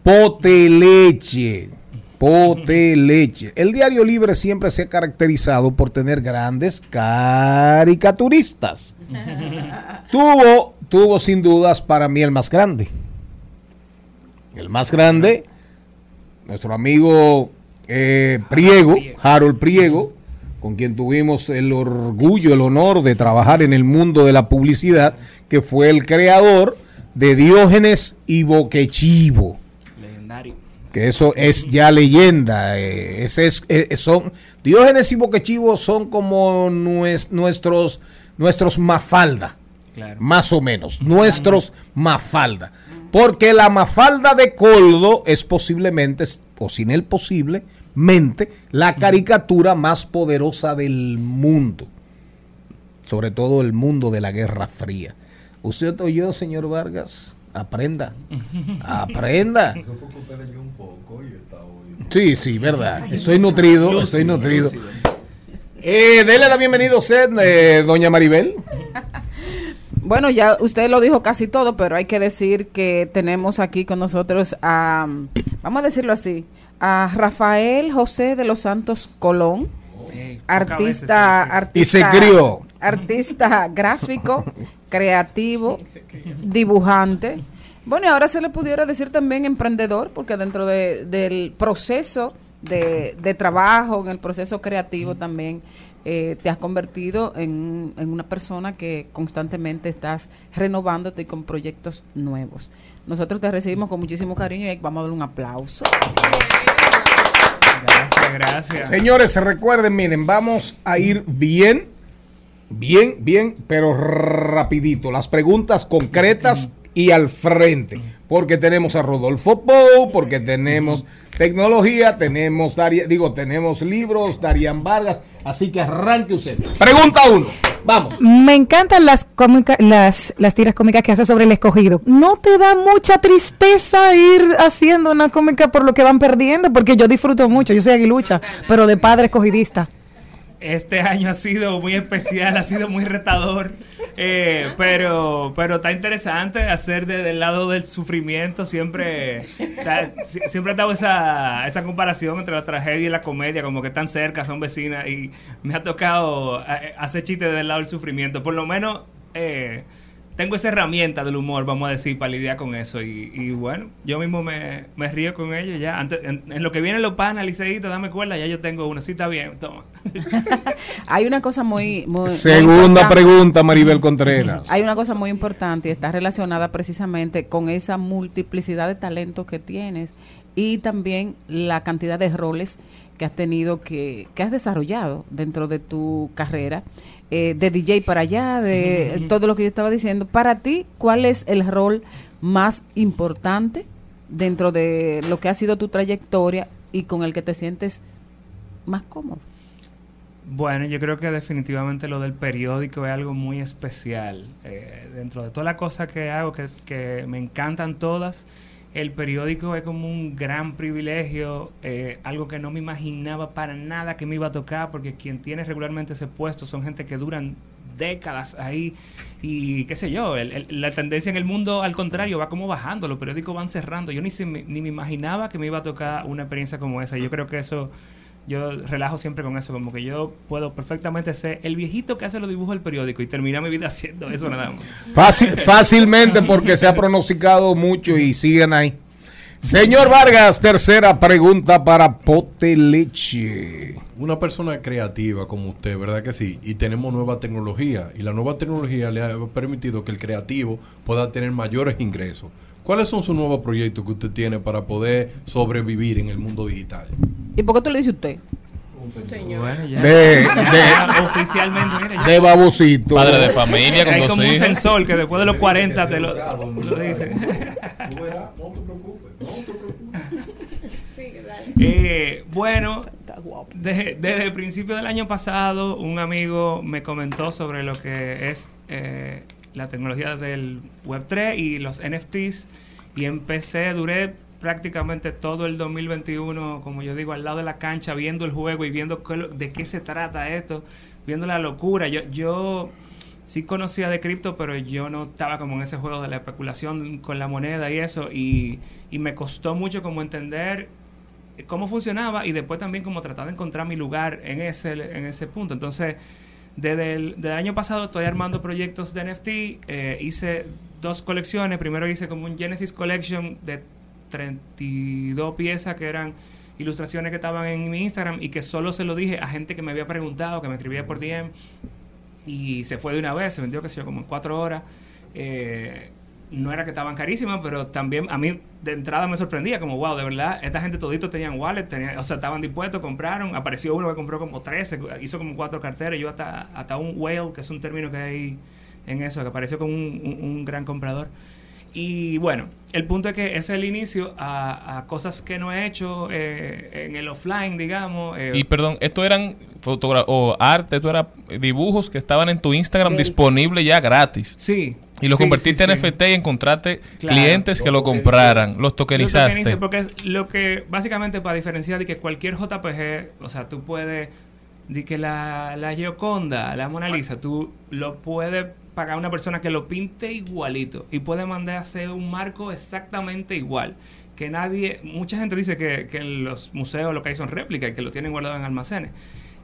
Pote leche. Pote leche. El Diario Libre siempre se ha caracterizado por tener grandes caricaturistas. (laughs) tuvo, tuvo sin dudas para mí el más grande. El más grande, nuestro amigo eh, Priego, Harold Priego, con quien tuvimos el orgullo, el honor de trabajar en el mundo de la publicidad, que fue el creador de Diógenes y Boquechivo Legendario. que eso es ya leyenda. eh, ese es, eh, son Diógenes y Boquechivo son como nues- nuestros nuestros Mafalda, Claro. más o menos, nuestros Mafalda, porque la Mafalda de Coldo es posiblemente o sin él posiblemente la caricatura más poderosa del mundo, sobre todo el mundo de la Guerra Fría. Usted oyó, señor Vargas, aprenda, (laughs) aprenda. Sí, sí, verdad. Estoy nutrido, estoy nutrido. Eh, dele la bienvenida a usted, eh, doña Maribel. (laughs) Bueno, ya usted lo dijo casi todo, pero hay que decir que tenemos aquí con nosotros a, vamos a decirlo así, a Rafael José de los Santos Colón, artista, artista, Y se crió. artista gráfico, creativo, dibujante. Bueno, y ahora se le pudiera decir también emprendedor, porque dentro de- del proceso de, de trabajo, en el proceso creativo también, eh, te has convertido en, en una persona que constantemente estás renovándote con proyectos nuevos. Nosotros te recibimos con muchísimo cariño y vamos a dar un aplauso. Gracias, gracias. Señores, recuerden, miren, vamos a ir bien, bien, bien, pero rapidito. Las preguntas concretas y al frente. Porque tenemos a Rodolfo Pou, porque tenemos tecnología, tenemos, digo, tenemos libros, Darían Vargas. Así que arranque usted. Pregunta uno. Vamos. Me encantan las, cómica- las, las tiras cómicas que hace sobre el escogido. ¿No te da mucha tristeza ir haciendo una cómica por lo que van perdiendo? Porque yo disfruto mucho, yo soy aguilucha, pero de padre escogidista. Este año ha sido muy especial, ha sido muy retador, eh, pero, pero está interesante hacer desde el lado del sufrimiento. Siempre, siempre he dado esa, esa comparación entre la tragedia y la comedia, como que están cerca, son vecinas, y me ha tocado eh, hacer chistes del lado del sufrimiento. Por lo menos eh, tengo esa herramienta del humor, vamos a decir, para lidiar con eso. Y, y bueno, yo mismo me, me río con ello ya. Antes, en, en lo que vienen los panas, dame cuerda, ya yo tengo una. Sí, está bien, toma. (laughs) Hay una cosa muy... muy Segunda pregunta, Maribel Contreras. Hay una cosa muy importante y está relacionada precisamente con esa multiplicidad de talentos que tienes y también la cantidad de roles que has tenido que, que has desarrollado dentro de tu carrera, eh, de DJ para allá, de todo lo que yo estaba diciendo. Para ti, ¿cuál es el rol más importante dentro de lo que ha sido tu trayectoria y con el que te sientes más cómodo? Bueno, yo creo que definitivamente lo del periódico es algo muy especial. Eh, dentro de todas las cosas que hago, que, que me encantan todas, el periódico es como un gran privilegio, eh, algo que no me imaginaba para nada que me iba a tocar, porque quien tiene regularmente ese puesto son gente que duran décadas ahí y qué sé yo, el- el- la tendencia en el mundo al contrario va como bajando, los periódicos van cerrando. Yo ni, se ni me imaginaba que me iba a tocar una experiencia como esa. Yo creo que eso yo relajo siempre con eso, como que yo puedo perfectamente ser el viejito que hace los dibujos del periódico y terminar mi vida (laughs) haciendo eso nada más. Fácil, fácilmente porque se ha pronosticado mucho y siguen ahí. Señor Vargas, tercera pregunta para Pote Leche. Una persona creativa como usted, ¿verdad que sí? Y tenemos nueva tecnología. Y la nueva tecnología le ha permitido que el creativo pueda tener mayores ingresos. ¿Cuáles son sus nuevos proyectos que usted tiene para poder sobrevivir en el mundo digital? ¿Y por qué tú le dices usted? Bueno, ya. De- de- Ya, oficialmente, mira, ya. de babocito. Padre de familia con Hay como un sensor que después de los 40 te lo, lo dice. Eh, bueno, desde, desde el principio del año pasado, un amigo me comentó sobre lo que es eh, la tecnología del Web3 y los NFTs. Y empecé, duré prácticamente todo el 2021, como yo digo, al lado de la cancha, viendo el juego y viendo qué de qué se trata esto, viendo la locura. Yo, yo sí conocía de cripto, pero yo no estaba como en ese juego de la especulación con la moneda y eso. Y, y me costó mucho como entender cómo funcionaba y después también como tratar de encontrar mi lugar en ese, en ese punto. Entonces, desde el año pasado estoy armando proyectos de NFT. eh, hice dos colecciones. Primero hice como un Genesis Collection de 32 piezas que eran ilustraciones que estaban en mi Instagram y que solo se lo dije a gente que me había preguntado, que me escribía por DM y se fue de una vez, se vendió, que sé yo, como en cuatro horas. Eh, no era que estaban carísimas, pero también a mí de entrada me sorprendía, como wow, de verdad, esta gente todito tenían wallet, tenía, o sea, estaban dispuestos, compraron, apareció uno que compró como 13, hizo como cuatro carteras, yo hasta, hasta un whale, que es un término que hay en eso, que apareció como un, un- un gran comprador. Y bueno, el punto es que ese es el inicio a, a cosas que no he hecho eh, en el offline, digamos. eh, Y perdón, esto eran fotogra o arte, esto eran dibujos que estaban en tu Instagram disponibles ya gratis. Sí. Y lo Sí, convertiste sí, en sí. NFT y encontraste Claro. clientes que lo compraran, los Lo tokenizaste. porque es lo que, básicamente, para diferenciar de que cualquier JPG, o sea, tú puedes, de que la, la Gioconda, la Mona Lisa, tú lo puedes pagar a una persona que lo pinte igualito y puede mandar a hacer un marco exactamente igual. Que nadie, mucha gente dice que, que en los museos lo que hay son réplicas y que lo tienen guardado en almacenes.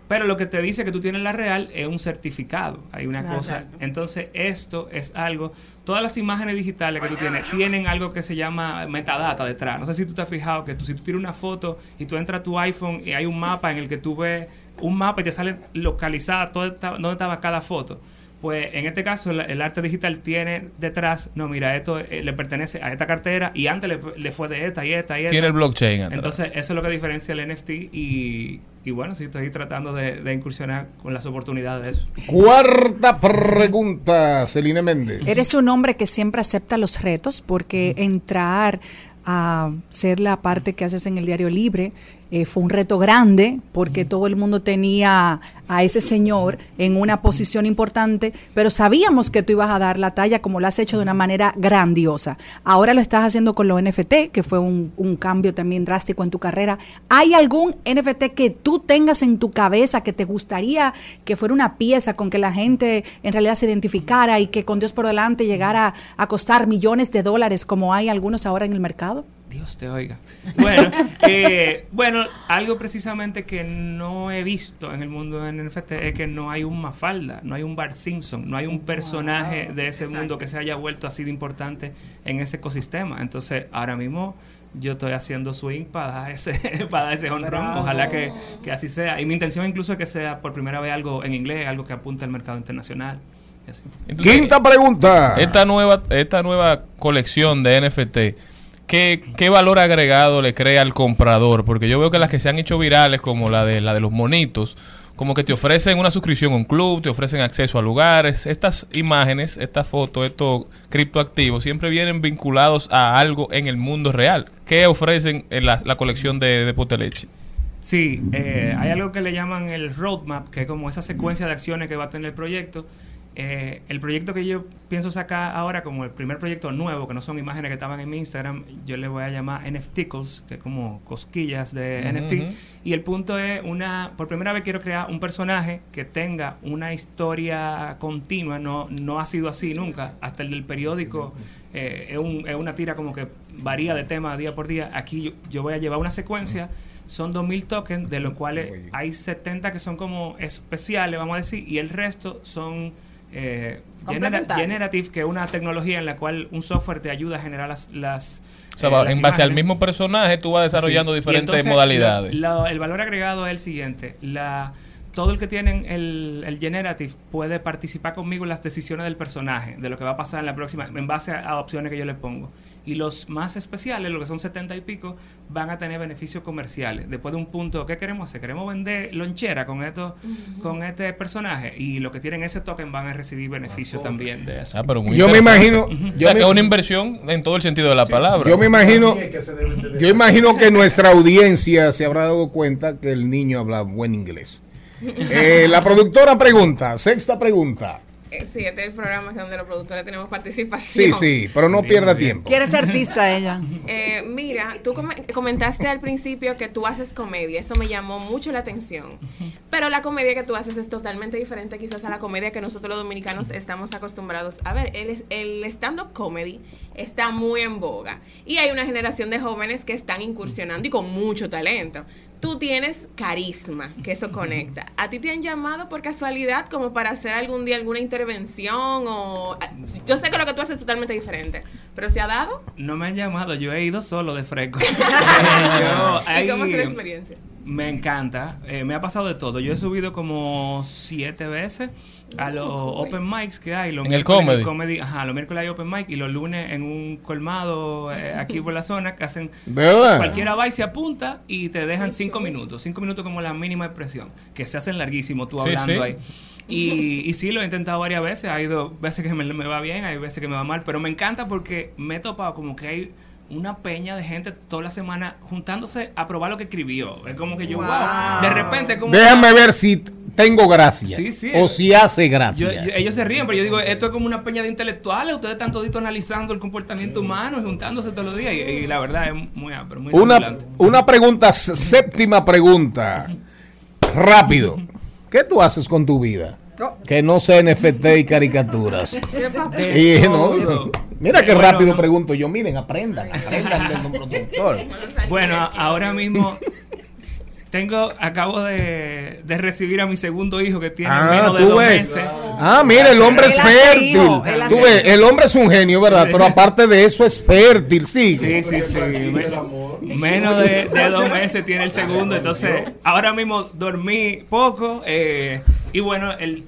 Pero lo que te dice que tú tienes la real es un certificado. Hay una Claro. cosa. Entonces, esto es algo. Todas las imágenes digitales que tú tienes tienen algo que se llama metadata detrás. No sé si tú te has fijado que tú, si tú tiras una foto y tú entras a tu iPhone y hay un mapa en el que tú ves un mapa y te sale localizada esta- dónde estaba cada foto. Pues en este caso el, el arte digital tiene detrás, no, mira, esto eh, le pertenece a esta cartera y antes le, le fue de esta y esta y esta. Tiene el blockchain atrás. Entonces eso es lo que diferencia el NFT y, y bueno, sí estoy tratando de, de incursionar con las oportunidades de eso. Cuarta pregunta, Celine Méndez. Eres un hombre que siempre acepta los retos porque entrar a ser la parte que haces en el diario libre eh, fue un reto grande porque todo el mundo tenía a ese señor en una posición importante, pero sabíamos que tú ibas a dar la talla como lo has hecho de una manera grandiosa. Ahora lo estás haciendo con los NFT, que fue un, un cambio también drástico en tu carrera. ¿Hay algún NFT que tú tengas en tu cabeza que te gustaría que fuera una pieza con que la gente en realidad se identificara y que con Dios por delante llegara a costar millones de dólares como hay algunos ahora en el mercado? Dios te oiga. Bueno, eh, bueno, algo precisamente que no he visto en el mundo del NFT es que no hay un Mafalda, no hay un Bart Simpson, no hay un personaje de ese mundo que se haya vuelto así de importante en ese ecosistema. Entonces, ahora mismo yo estoy haciendo swing para dar ese, (laughs) para dar ese. Bravo. Ojalá que, que así sea. Y mi intención incluso es que sea por primera vez algo en inglés, algo que apunte al mercado internacional. Entonces, Quinta pregunta. Esta nueva, esta nueva colección de NFT, ¿qué, ¿qué valor agregado le crea al comprador? Porque yo veo que las que se han hecho virales, como la de la de los monitos, como que te ofrecen una suscripción a un club, te ofrecen acceso a lugares. Estas imágenes, estas fotos, estos criptoactivos siempre vienen vinculados a algo en el mundo real. ¿Qué ofrecen en la, la colección de, de Poteleche? Sí, eh, hay algo que le llaman el roadmap, que es como esa secuencia de acciones que va a tener el proyecto. Eh, el proyecto que yo pienso sacar ahora como el primer proyecto nuevo, que no son imágenes que estaban en mi Instagram, yo le voy a llamar NFTicles, que es como cosquillas de Ujú, NFT. ujú. Y el punto es una, por primera vez quiero crear un personaje que tenga una historia continua, no, no ha sido así nunca, hasta el del periódico eh, es, un- es una tira como que varía de tema día por día. Aquí yo, yo voy a llevar una secuencia, son 2.000 tokens, de los cuales hay 70 que son como especiales, vamos a decir, y el resto son... Eh, genera- generative, que es una tecnología en la cual un software te ayuda a generar las... las O sea, eh, las en base al mismo personaje, tú vas desarrollando Sí. Diferentes entonces, modalidades. lo- lo- el valor agregado es el siguiente. La, todo el que tiene el, el Generative puede participar conmigo en las decisiones del personaje, de lo que va a pasar en la próxima, en base a, a opciones que yo le pongo. Y los más especiales, los que son 70 y pico, van a tener beneficios comerciales. Después de un punto, ¿qué queremos hacer? Queremos vender lonchera con, esto, con este personaje. Y los que tienen ese token van a recibir beneficios también de eso. Ah, pero muy Yo me imagino- yo o sea, me- que es una inversión en todo el sentido de la palabra. Yo me imagino, yo imagino que nuestra audiencia se habrá dado cuenta que el niño habla buen inglés. Eh, la productora pregunta, sexta pregunta. Eh, sí, este es el programa donde los productores tenemos participación. Sí, sí, pero no pierda tiempo. Quiere ser artista ella. Eh, mira, tú come- comentaste al principio que tú haces comedia, eso me llamó mucho la atención. Pero la comedia que tú haces es totalmente diferente quizás a la comedia que nosotros los dominicanos estamos acostumbrados a ver. El, el stand-up comedy está muy en boga y hay una generación de jóvenes que están incursionando y con mucho talento. Tú tienes carisma, que eso conecta. ¿A ti te han llamado por casualidad como para hacer algún día alguna intervención o yo sé que lo que tú haces es totalmente diferente, pero se ha dado? No me han llamado, yo he ido solo de fresco. (laughs) (laughs) Yo, ¿Y ahí- cómo fue la experiencia? Me encanta, eh, me ha pasado de todo. Yo he subido como siete veces a los open mics que hay. Los En el miércoles comedy. Ajá, los miércoles hay open mic y los lunes en un colmado eh, (laughs) aquí por la zona que hacen... ¿Verdad? Cualquiera va y se apunta y te dejan cinco minutos. Cinco minutos como la mínima expresión, que se hacen larguísimos tú hablando sí. ahí. Y, y sí, lo he intentado varias veces. Hay ido veces que me, me va bien, hay veces que me va mal. Pero me encanta porque me he topado como que hay una peña de gente toda la semana juntándose a probar lo que escribió. Es como que yo, wow. De repente, como. Déjame ver si tengo gracia. Sí, sí. o si hace gracia. yo- ellos se ríen, pero yo digo, esto es como una peña de intelectuales. Ustedes están toditos analizando el comportamiento humano y juntándose todos los días. Y, y la verdad es muy, pero muy una, una pregunta, séptima pregunta. Rápido. ¿Qué tú haces con tu vida? Que no sea NFT y caricaturas. (laughs) Y, no, mira qué Bueno, rápido pregunto yo. Miren, aprendan, aprendan del (laughs) productor. Bueno, ahora mismo tengo, acabo de, de recibir a mi segundo hijo que tiene Ah, menos de dos ves. meses. Ah, mira, el hombre es fértil. hijo, Tú ves, el hombre es un genio, ¿verdad? Pero aparte de eso es fértil, sí. Sí, sí, sí. Me- menos de, de dos meses tiene el segundo. Entonces, ahora mismo dormí poco. eh, y bueno, el,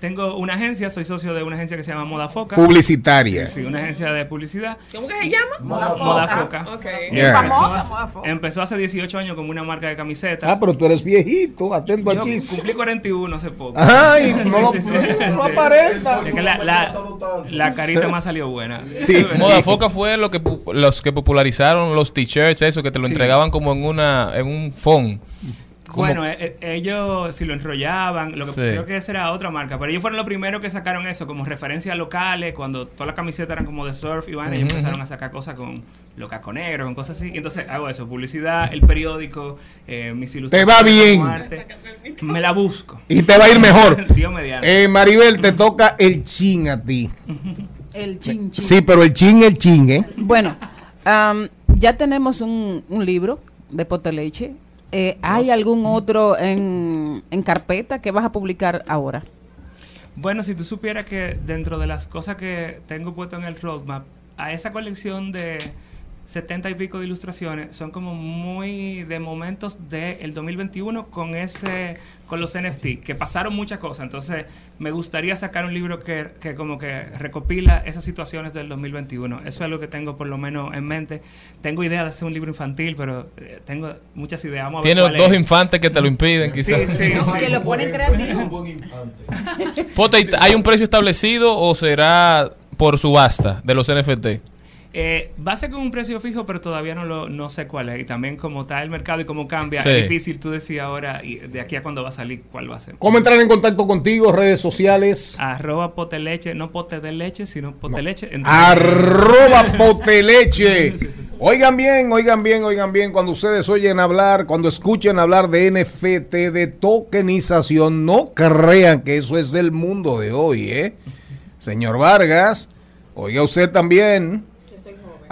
tengo una agencia, soy socio de una agencia que se llama Moda Foca. Publicitaria. Sí, sí, una agencia de publicidad. ¿Cómo que se llama? Moda Foca. Ok. Yeah. Famosa, Moda Foca. Empezó hace 18 años como una marca de camisetas. Ah, pero tú eres viejito, atento al chiste. cumplí 41 hace poco. Ay, no lo- Sí, sí, no sí. aparenta. Es que la, la, la carita más salió buena. Sí. (laughs) Moda Foca fue lo que pu- los que popularizaron los t-shirts, eso que te lo Sí. entregaban como en una en un phone. Como- Bueno, eh, eh, ellos si lo enrollaban, lo que Sí. creo que esa era otra marca, pero ellos fueron los primeros que sacaron eso como referencias locales, cuando todas las camisetas eran como de surf y van, ellos empezaron a sacar cosas con los casconegros, con cosas así. Y entonces hago eso, publicidad, el periódico, eh, mis Te va bien. arte. Me la busco. Y te va a ir (laughs) mejor. Dios. Eh, Maribel, te toca el chin a ti. (laughs) El chin chin. Sí, pero el chin, el chin, ¿eh? Bueno, am, ya tenemos un, un libro de Poteleche. Eh, ¿Hay algún otro en, en carpeta que vas a publicar ahora? Bueno, si tú supieras que dentro de las cosas que tengo puesto en el roadmap, a esa colección de 70 y pico de ilustraciones son como muy de momentos del 2021 con ese con los NFT, que pasaron muchas cosas. Entonces, me gustaría sacar un libro que, que como que recopila esas situaciones del 2021. Eso es algo que tengo por lo menos en mente. Tengo idea de hacer un libro infantil, pero eh, tengo muchas ideas. Vamos a ver Tiene cuál dos es. infantes que te lo impiden, Sí, quizás. sí, sí. Que lo ponen creativo. Fote, (laughs) ¿Hay un precio establecido o será por subasta de los NFT? Eh, va a ser con un precio fijo, pero todavía no lo no sé cuál es. Y también como está el mercado y cómo cambia, Sí. es difícil tú decir ahora y de aquí a cuándo va a salir cuál va a ser. ¿Cómo entrar en contacto contigo? Redes sociales. Arroba poteleche, no pote de leche, sino poteleche. Arroba (laughs) poteleche. Oigan bien, oigan bien, oigan bien. Cuando ustedes oyen hablar, cuando escuchen hablar de NFT, de tokenización, no crean que eso es del mundo de hoy, ¿eh? Señor Vargas, oiga usted también.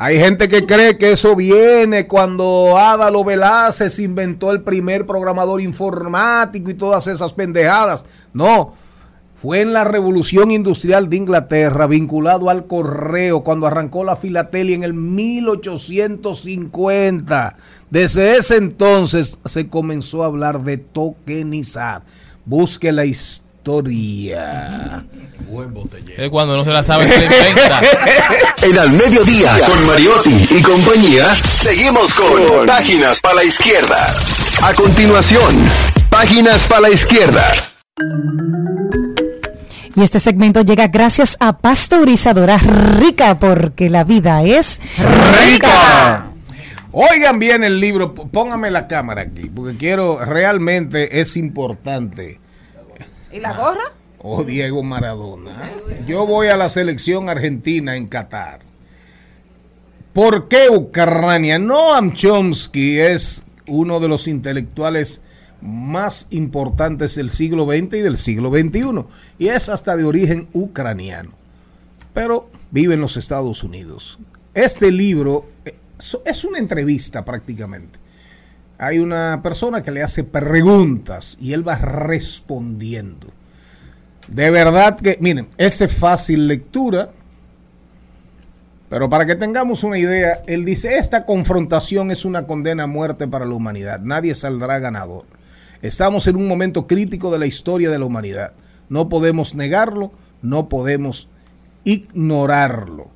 Hay gente que cree que eso viene cuando Ádalo Velázquez inventó el primer programador informático y todas esas pendejadas. No, fue en la revolución industrial de Inglaterra, vinculado al correo, cuando arrancó la filatelia en el 1850. Desde ese entonces se comenzó a hablar de tokenizar. Busque la historia. Buen botellero. Es cuando no se la sabe, se la inventa. (laughs) En Al Mediodía, con Mariotti y compañía, seguimos con Páginas para la Izquierda. A continuación, Páginas para la Izquierda. Y este segmento llega gracias a Pasteurizadora Rica, porque la vida es rica. Oigan bien el libro, póngame la cámara aquí, porque quiero, realmente es importante. ¿Y la gorra? (laughs) Oh, Diego Maradona. Yo voy a la selección argentina en Qatar. ¿Por qué Ucrania? Noam Chomsky es uno de los intelectuales más importantes del siglo XX y del siglo XXI. Y es hasta de origen ucraniano. Pero vive en los Estados Unidos. Este libro eh, es una entrevista prácticamente hay una persona que le hace preguntas y él va respondiendo. De verdad que, miren, ese es fácil lectura, pero para que tengamos una idea, él dice, esta confrontación es una condena a muerte para la humanidad, nadie saldrá ganador. Estamos en un momento crítico de la historia de la humanidad. No podemos negarlo, no podemos ignorarlo.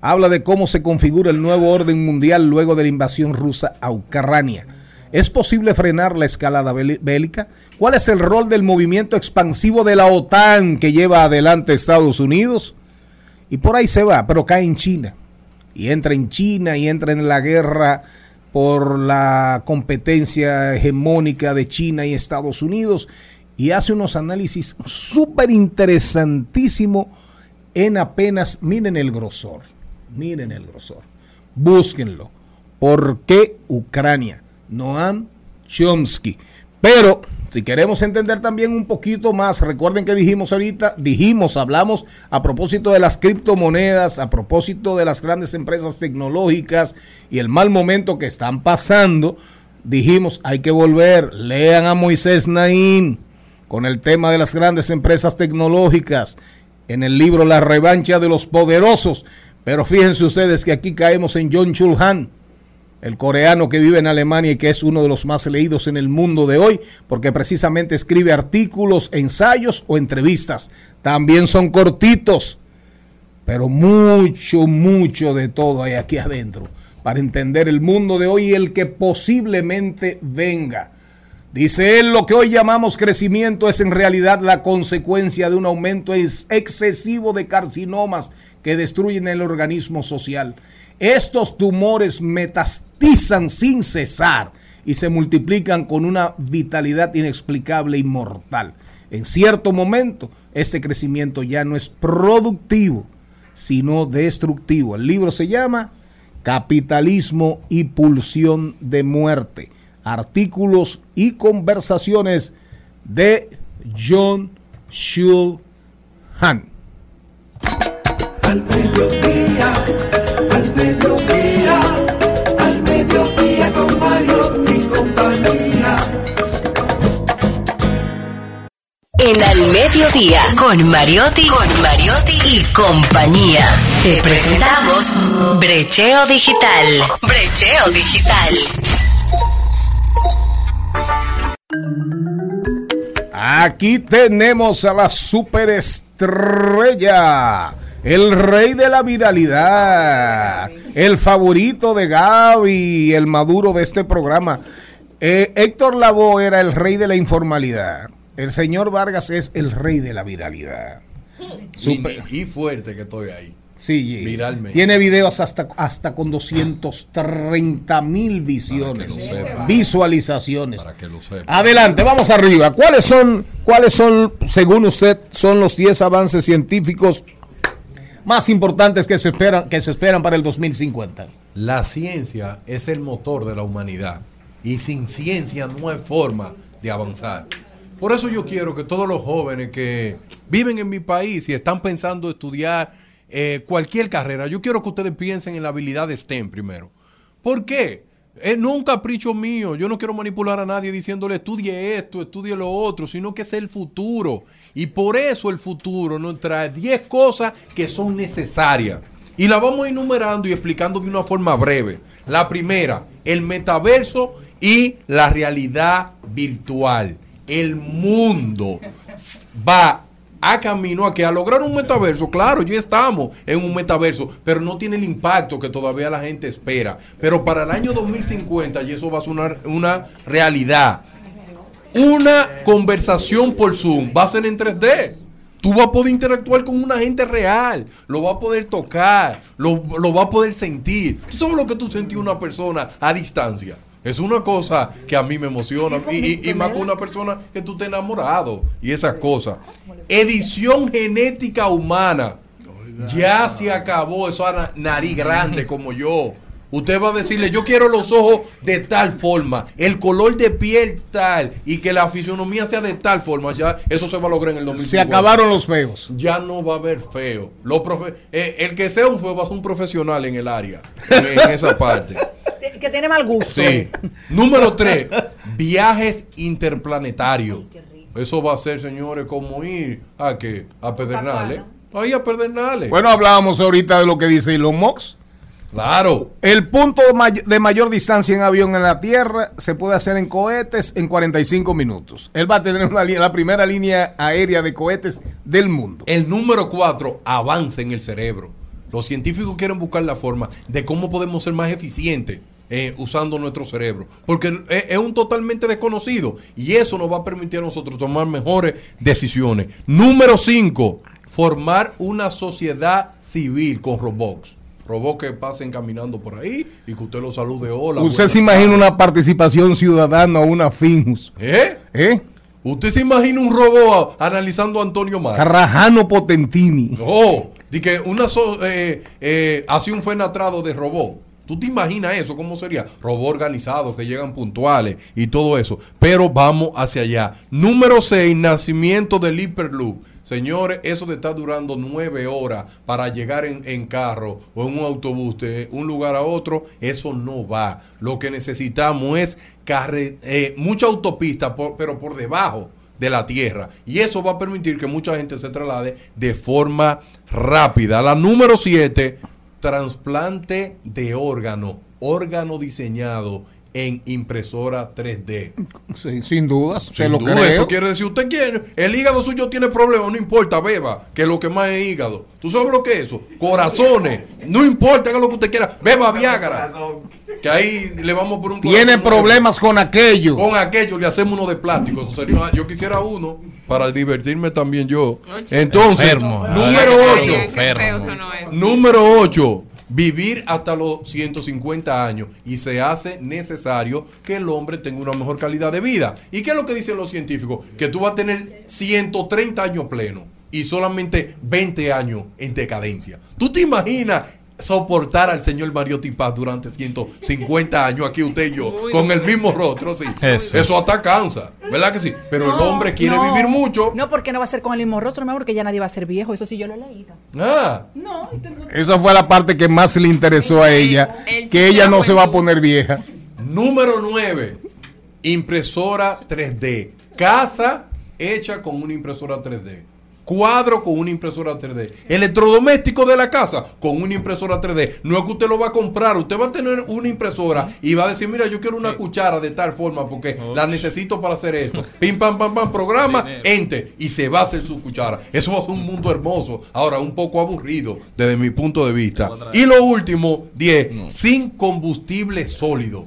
Habla de cómo se configura el nuevo orden mundial luego de la invasión rusa a Ucrania. ¿Es posible frenar la escalada béli- bélica? ¿Cuál es el rol del movimiento expansivo de la OTAN que lleva adelante Estados Unidos? Y por ahí se va, pero cae en China. Y entra en China y entra en la guerra por la competencia hegemónica de China y Estados Unidos. Y hace unos análisis súper interesantísimos en apenas, miren el grosor, miren el grosor. Búsquenlo. ¿Por qué Ucrania? Noam Chomsky. Pero si queremos entender también un poquito más, recuerden que dijimos ahorita, dijimos, hablamos a propósito de las criptomonedas, a propósito de las grandes empresas tecnológicas y el mal momento que están pasando, dijimos, hay que volver, lean a Moisés Naim con el tema de las grandes empresas tecnológicas en el libro La revancha de los poderosos. Pero fíjense ustedes que aquí caemos en John Chul Han, el coreano que vive en Alemania y que es uno de los más leídos en el mundo de hoy, porque precisamente escribe artículos, ensayos o entrevistas. También son cortitos, pero mucho, mucho de todo hay aquí adentro para entender el mundo de hoy y el que posiblemente venga. Dice él, lo que hoy llamamos crecimiento es en realidad la consecuencia de un aumento ex- excesivo de carcinomas que destruyen el organismo social. Estos tumores metastizan sin cesar y se multiplican con una vitalidad inexplicable y mortal. En cierto momento, este crecimiento ya no es productivo, sino destructivo. El libro se llama Capitalismo y Pulsión de Muerte. Artículos y conversaciones de John Shul Han. Al mediodía, En Al Mediodía, con Mariotti, con Mariotti y compañía. Te presentamos Brecheo Digital. Brecheo Digital. Aquí tenemos a la superestrella, el rey de la viralidad, el favorito de Gaby, el maduro de este programa. Eh, Héctor Lavoe era el rey de la informalidad. El señor Vargas es el rey de la viralidad. Super- Y, y fuerte que estoy ahí. Sí, Viralmente. tiene videos hasta, hasta con 230 mil visiones, visualizaciones. Para que lo sepa. Adelante, vamos arriba. ¿Cuáles son, cuáles son, según usted, son los 10 avances científicos más importantes que se esperan, que se esperan para el 2050? La ciencia es el motor de la humanidad y sin ciencia no hay forma de avanzar. Por eso yo quiero que todos los jóvenes que viven en mi país y están pensando estudiar eh, cualquier carrera, yo quiero que ustedes piensen en la habilidad de STEM primero. ¿Por qué? Es no un capricho mío. Yo no quiero manipular a nadie diciéndole estudie esto, estudie lo otro, sino que es el futuro. Y por eso el futuro nos trae 10 cosas que son necesarias. Y la vamos enumerando y explicando de una forma breve. La primera, el metaverso y la realidad virtual. El mundo va a camino a que a lograr un metaverso, claro, ya estamos en un metaverso, pero no tiene el impacto que todavía la gente espera. Pero para el año 2050 y eso va a ser una, una realidad. Una conversación por Zoom va a ser en 3D. Tú vas a poder interactuar con una gente real, lo vas a poder tocar, lo, lo vas a poder sentir. ¿Tú sabes lo que tú sentís una persona a distancia? Es una cosa que a mí me emociona y, y- y más con una persona que tú estés enamorado y esas cosas. Edición genética humana. Ya se acabó esa nariz grande como yo. Usted va a decirle, yo quiero los ojos de tal forma, el color de piel tal, y que la fisionomía sea de tal forma. Ya eso se va a lograr en el 2050. Se acabaron los feos. Ya no va a haber feo. Los profe- eh, el que sea un feo va a ser un profesional en el área, en, en esa parte. (laughs) que tiene mal gusto. Sí. Número 3, viajes interplanetarios. Eso va a ser, señores, como ir a qué? A Pedernales. Ahí a Pedernales. Bueno, hablábamos ahorita de lo que dice Elon Musk. Claro. El punto de mayor distancia en avión en la Tierra se puede hacer en cohetes en 45 minutos. Él va a tener una la primera línea aérea de cohetes del mundo. El número 4, avance en el cerebro. Los científicos quieren buscar la forma de cómo podemos ser más eficientes eh, usando nuestro cerebro. Porque es, es un totalmente desconocido. Y eso nos va a permitir a nosotros tomar mejores decisiones. Número 5, formar una sociedad civil con robots. Robots que pasen caminando por ahí y que usted los salude. Hola. Usted se imagina una participación ciudadana o una FINUS. ¿Eh? ¿Eh? ¿Usted se imagina un robot a- analizando a Antonio Mar? Carrajano Potentini. Oh, di que una so- eh, eh, hace un fenatrado de robot. ¿Tú te imaginas eso? ¿Cómo sería? Robot organizado que llegan puntuales y todo eso. Pero vamos hacia allá. Número 6, nacimiento del Hyperloop. Señores, eso de estar durando nueve horas para llegar en, carro o en un autobús de un lugar a otro, eso no va. Lo que necesitamos es eh, mucha autopista, pero por debajo de la tierra. Y eso va a permitir que mucha gente se traslade de forma rápida. La número 7, trasplante de órgano. Órgano diseñado en impresora 3D. Sí, sin dudas, se lo duda, creo. Eso quiere decir, usted quiere, el hígado suyo tiene problemas, no importa, beba, que lo que más es hígado. ¿Tú sabes lo que es eso? Corazones, no importa que lo que usted quiera, beba Viagra. Que ahí le vamos por un Tiene problemas con aquello. con aquello le hacemos uno de plástico. Eso sería yo quisiera uno para divertirme también yo. Entonces, Enfermo. número Ay, 8. qué feo eso no Número 8. Vivir hasta los 150 años y se hace necesario que el hombre tenga una mejor calidad de vida. ¿Y qué es lo que dicen los científicos? Que tú vas a tener 130 años pleno y solamente 20 años en decadencia. ¿Tú te imaginas soportar al señor Mariotti Paz durante 150 años aquí usted y yo Muy con el mismo rostro? Sí. Eso. Eso hasta cansa, ¿verdad que sí? Pero el hombre quiere no. vivir mucho. No, porque no va a ser con el mismo rostro, mi amor, que ya nadie va a ser viejo. Eso sí yo lo he leído. Ah. No, Esa fue la parte que más le interesó a ella, que ella no se va a poner vieja. Número 9. Impresora 3D. Casa hecha con una impresora 3D. Cuadro con una impresora 3D. Electrodoméstico de la casa con una impresora 3D. No es que usted lo va a comprar. Usted va a tener una impresora y va a decir, mira, yo quiero una cuchara de tal forma porque la necesito para hacer esto. Pim, pam, pam, pam, programa, ente. Y se va a hacer su cuchara. Eso va a ser un mundo hermoso. Ahora, un poco aburrido desde mi punto de vista. Y lo último, 10. Sin combustible sólido.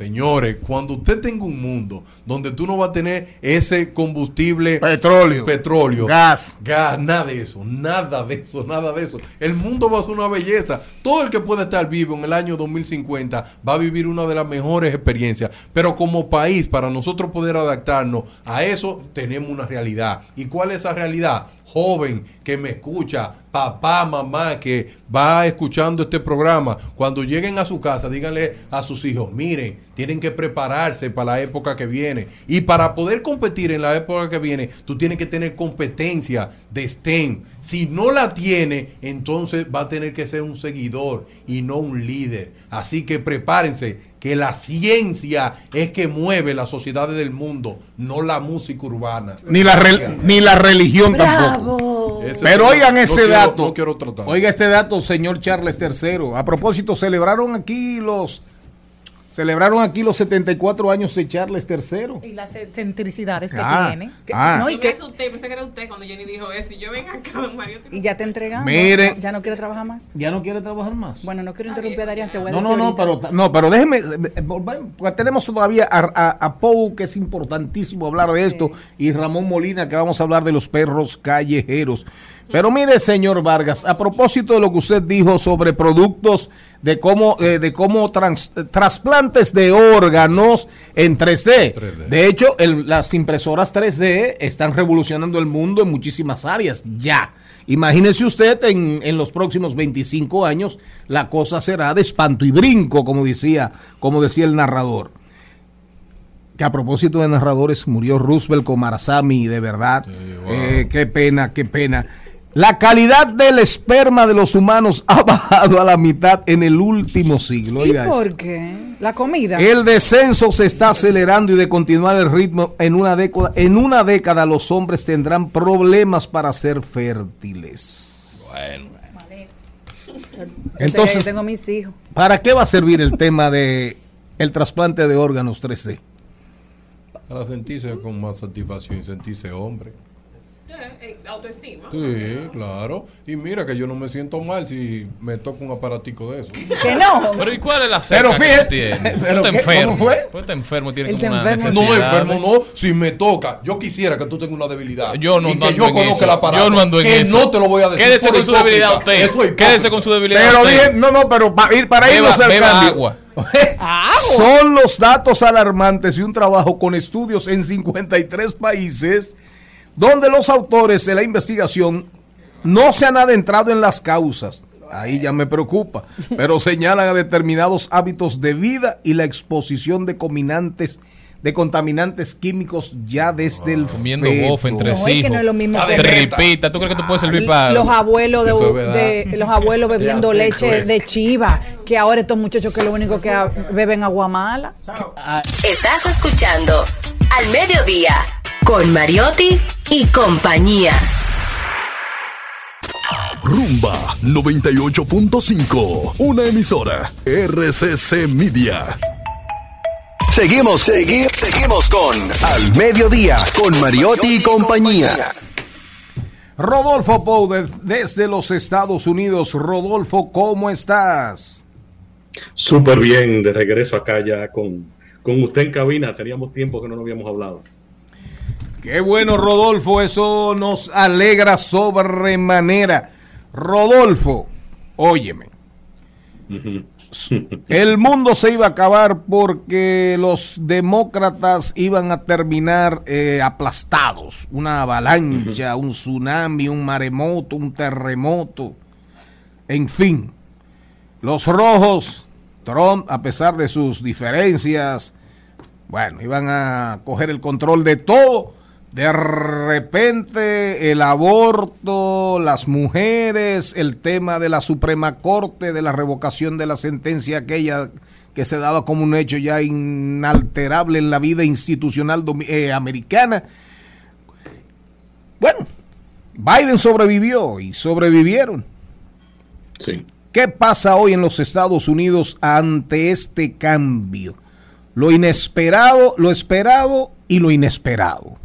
Señores, cuando usted tenga un mundo donde tú no vas a tener ese combustible petróleo, petróleo, gas, gas, nada de eso, nada de eso, nada de eso. El mundo va a ser una belleza. Todo el que pueda estar vivo en el año 2050 va a vivir una de las mejores experiencias. Pero como país, para nosotros poder adaptarnos a eso, tenemos una realidad. ¿Y cuál es esa realidad? Joven que me escucha, papá, mamá que va escuchando este programa, cuando lleguen a su casa, díganle a sus hijos, miren, tienen que prepararse para la época que viene. Y para poder competir en la época que viene, tú tienes que tener competencia de STEM. Si no la tiene, entonces va a tener que ser un seguidor y no un líder. Así que prepárense, que la ciencia es que mueve las sociedades del mundo, no la música urbana. Ni la, ni la religión tampoco. Ese Pero oigan no ese quiero- dato. no quiero tratar. Oiga este dato, señor Charles III. A propósito, celebraron aquí los celebraron aquí los 74 años de Charles III. Y las excentricidades que Ah, tiene. Que- ah. no, y, que- pensé que era usted cuando Jenny dijo eso. Y yo ven acá, don Mario. y ya te entregan. Mire. Ya no quiere trabajar más. Ya no quiere trabajar más. Bueno, no quiero interrumpir a Darían, te voy a No, decir no, no, pero, no, pero déjeme, eh, porque tenemos todavía a, a, a Pou, que es importantísimo hablar de esto, y Ramón Molina, que vamos a hablar de los perros callejeros. Pero mire, señor Vargas, a propósito de lo que usted dijo sobre productos de cómo, eh, de cómo trans- trasplantes de órganos en 3D. De hecho, el- las impresoras 3D están revolucionando el mundo en muchísimas áreas ya. Imagínese usted en, en los próximos 25 años, la cosa será de espanto y brinco, como decía, como decía el narrador. Que a propósito de narradores, murió Roosevelt con Marasami, de verdad. Eh, qué pena, qué pena. La calidad del esperma de los humanos ha (laughs) bajado a la mitad en el último siglo. ¿Y por qué? La comida. El descenso se está acelerando y de continuar el ritmo en una década, en una década los hombres tendrán problemas para ser fértiles. Yo Entonces, tengo mis hijos. ¿para qué va a servir el tema de el trasplante de órganos 3D? Para sentirse con más satisfacción y sentirse hombre. Eh, autoestima. Sí, claro. Y mira que yo no me siento mal si me toco un aparatico de eso. (laughs) Que no. Pero ¿y cuál es la Pero seca que fíjate- tú tienes? (laughs) pero Tú te ¿qué? enfermo. ¿Cómo fue? Te enfermo, tienes Él como una enfermo. No, enfermo no. Si me toca, yo quisiera que tú tengas una debilidad. Yo no y ando que yo en conozca eso. el aparato. Yo no ando en que eso. no te lo voy a decir. Quédese con su debilidad usted. Eso es Quédese con su debilidad Pero usted. dije, no, no, pero para ir para Beba- irnos al beba cambio. agua. (laughs) Son los datos alarmantes y un trabajo con estudios en 53 países donde los autores de la investigación no se han adentrado en las causas. Ahí ya me preocupa, pero (laughs) señalan a determinados hábitos de vida y la exposición de combinantes de contaminantes químicos ya desde el Comiendo bofe entre No, es que no es lo mismo que- Tripita. ¿Tú crees que tú puedes servir para Los abuelos de, los abuelos (laughs) bebiendo leche pues. de chiva, que ahora estos muchachos que lo único que beben agua mala. Estás escuchando Al Mediodía con Mariotti y compañía. Rumba 98.5. Una emisora. RCC Media. Seguimos, seguimos, seguimos con Al Mediodía, con Mariotti y compañía. Rodolfo Pou de- desde los Estados Unidos. Rodolfo, ¿cómo estás? Súper bien, de regreso acá ya con, con usted en cabina. Teníamos tiempo que no nos habíamos hablado. Qué bueno, Rodolfo, eso nos alegra sobremanera. Rodolfo, óyeme, (laughs) el mundo se iba a acabar porque los demócratas iban a terminar eh, aplastados. Una avalancha, un tsunami, un maremoto, un terremoto. En fin, los rojos, Trump, a pesar de sus diferencias, bueno, iban a coger el control de todo. De repente el aborto, las mujeres, el tema de la Suprema Corte, de la revocación de la sentencia aquella que se daba como un hecho ya inalterable en la vida institucional eh, americana. Bueno, Biden sobrevivió y sobrevivieron. Sí. ¿Qué pasa hoy en los Estados Unidos ante este cambio? Lo inesperado, lo esperado y lo inesperado.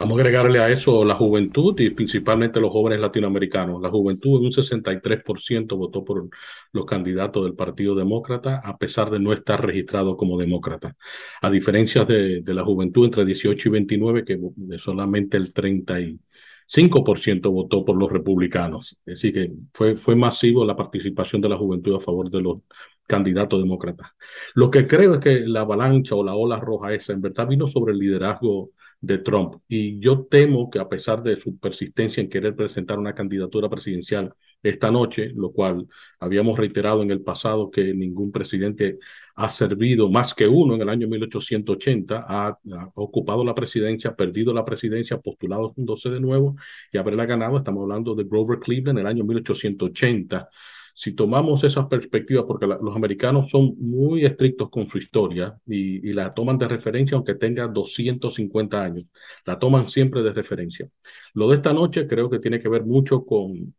Vamos a agregarle a eso la juventud y principalmente los jóvenes latinoamericanos. La juventud en un 63% votó por los candidatos del Partido Demócrata a pesar de no estar registrado como demócrata. A diferencia de, la juventud entre 18 y 29 que solamente el 35% votó por los republicanos. Es decir, que fue, fue masivo la participación de la juventud a favor de los candidatos demócratas. Lo que creo es que la avalancha o la ola roja esa en verdad vino sobre el liderazgo de Trump. Y yo temo que a pesar de su persistencia en querer presentar una candidatura presidencial esta noche, lo cual habíamos reiterado en el pasado que ningún presidente ha servido más que uno en el año 1880, ha, ha ocupado la presidencia, perdido la presidencia, postulándose de nuevo y haberla ganado. Estamos hablando de Grover Cleveland en el año 1880 si tomamos esas perspectivas, porque los americanos son muy estrictos con su historia y, y la toman de referencia aunque tenga 250 años, la toman siempre de referencia. Lo de esta noche creo que tiene que ver mucho con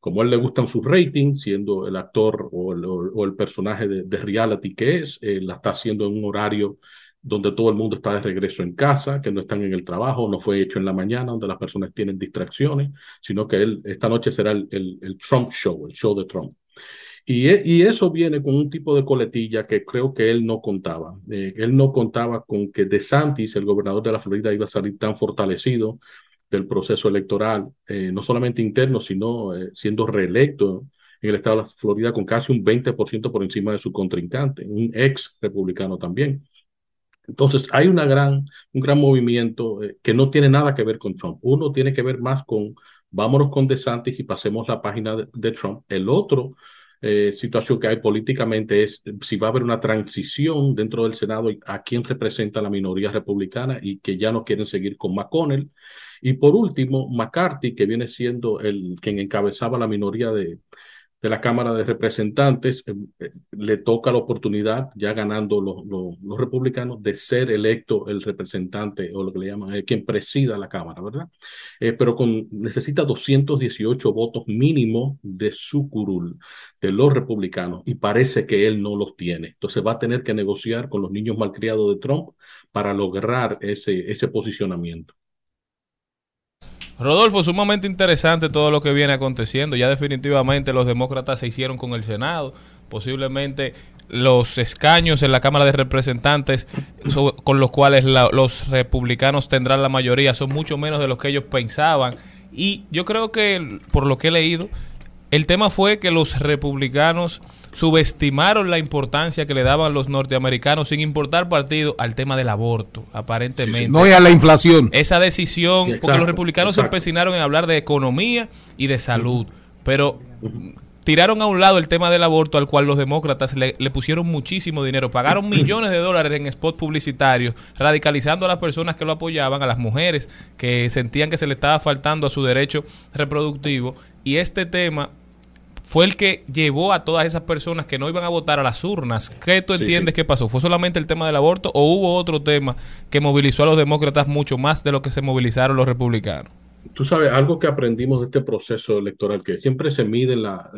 como a él le gustan sus ratings, siendo el actor o el, o el personaje de, de reality que es, eh, la está haciendo en un horario donde todo el mundo está de regreso en casa, que no están en el trabajo, no fue hecho en la mañana, donde las personas tienen distracciones, sino que él, esta noche será el, Trump Show, el show de Trump. Y, e- y eso viene con un tipo de coletilla que creo que él no contaba. Eh, él no contaba con que DeSantis, el gobernador de la Florida, iba a salir tan fortalecido del proceso electoral, eh, no solamente interno, sino eh, siendo reelecto en el estado de la Florida con casi un 20% por encima de su contrincante, un ex republicano también. Entonces, hay una gran, un gran movimiento eh, que no tiene nada que ver con Trump. Uno tiene que ver más con vámonos con DeSantis y pasemos la página de, Trump. El otro eh, situación que hay políticamente es si va a haber una transición dentro del Senado a quién representa la minoría republicana y que ya no quieren seguir con McConnell Y por último, McCarthy, que viene siendo el quien encabezaba la minoría de, de la Cámara de Representantes, eh, eh, le toca la oportunidad, ya ganando los, los, republicanos, de ser electo el representante o lo que le llaman, eh, quien presida la Cámara, ¿verdad? Eh, pero con, necesita 218 votos mínimo de su curul, de los republicanos, y parece que él no los tiene. Entonces va a tener que negociar con los niños malcriados de Trump para lograr ese, ese posicionamiento. Rodolfo, sumamente interesante todo lo que viene aconteciendo. Ya definitivamente los demócratas se hicieron con el Senado. Posiblemente los escaños en la Cámara de Representantes con los cuales los republicanos tendrán la mayoría son mucho menos de lo que ellos pensaban. Y yo creo que, por lo que he leído, el tema fue que los republicanos subestimaron la importancia que le daban los norteamericanos sin importar partido al tema del aborto, aparentemente. No y a la inflación. Esa decisión, Sí, porque los republicanos se empecinaron en hablar de economía y de salud, pero tiraron a un lado el tema del aborto al cual los demócratas le, le pusieron muchísimo dinero, pagaron (clears throat) millones de dólares en spots publicitarios, radicalizando a las personas que lo apoyaban, a las mujeres que sentían que se le estaba faltando a su derecho reproductivo y este tema fue el que llevó a todas esas personas que no iban a votar a las urnas. ¿Qué tú Sí, entiendes sí. que pasó? ¿Fue solamente el tema del aborto o hubo otro tema que movilizó a los demócratas mucho más de lo que se movilizaron los republicanos? Tú sabes, algo que aprendimos de este proceso electoral, que siempre se mide la,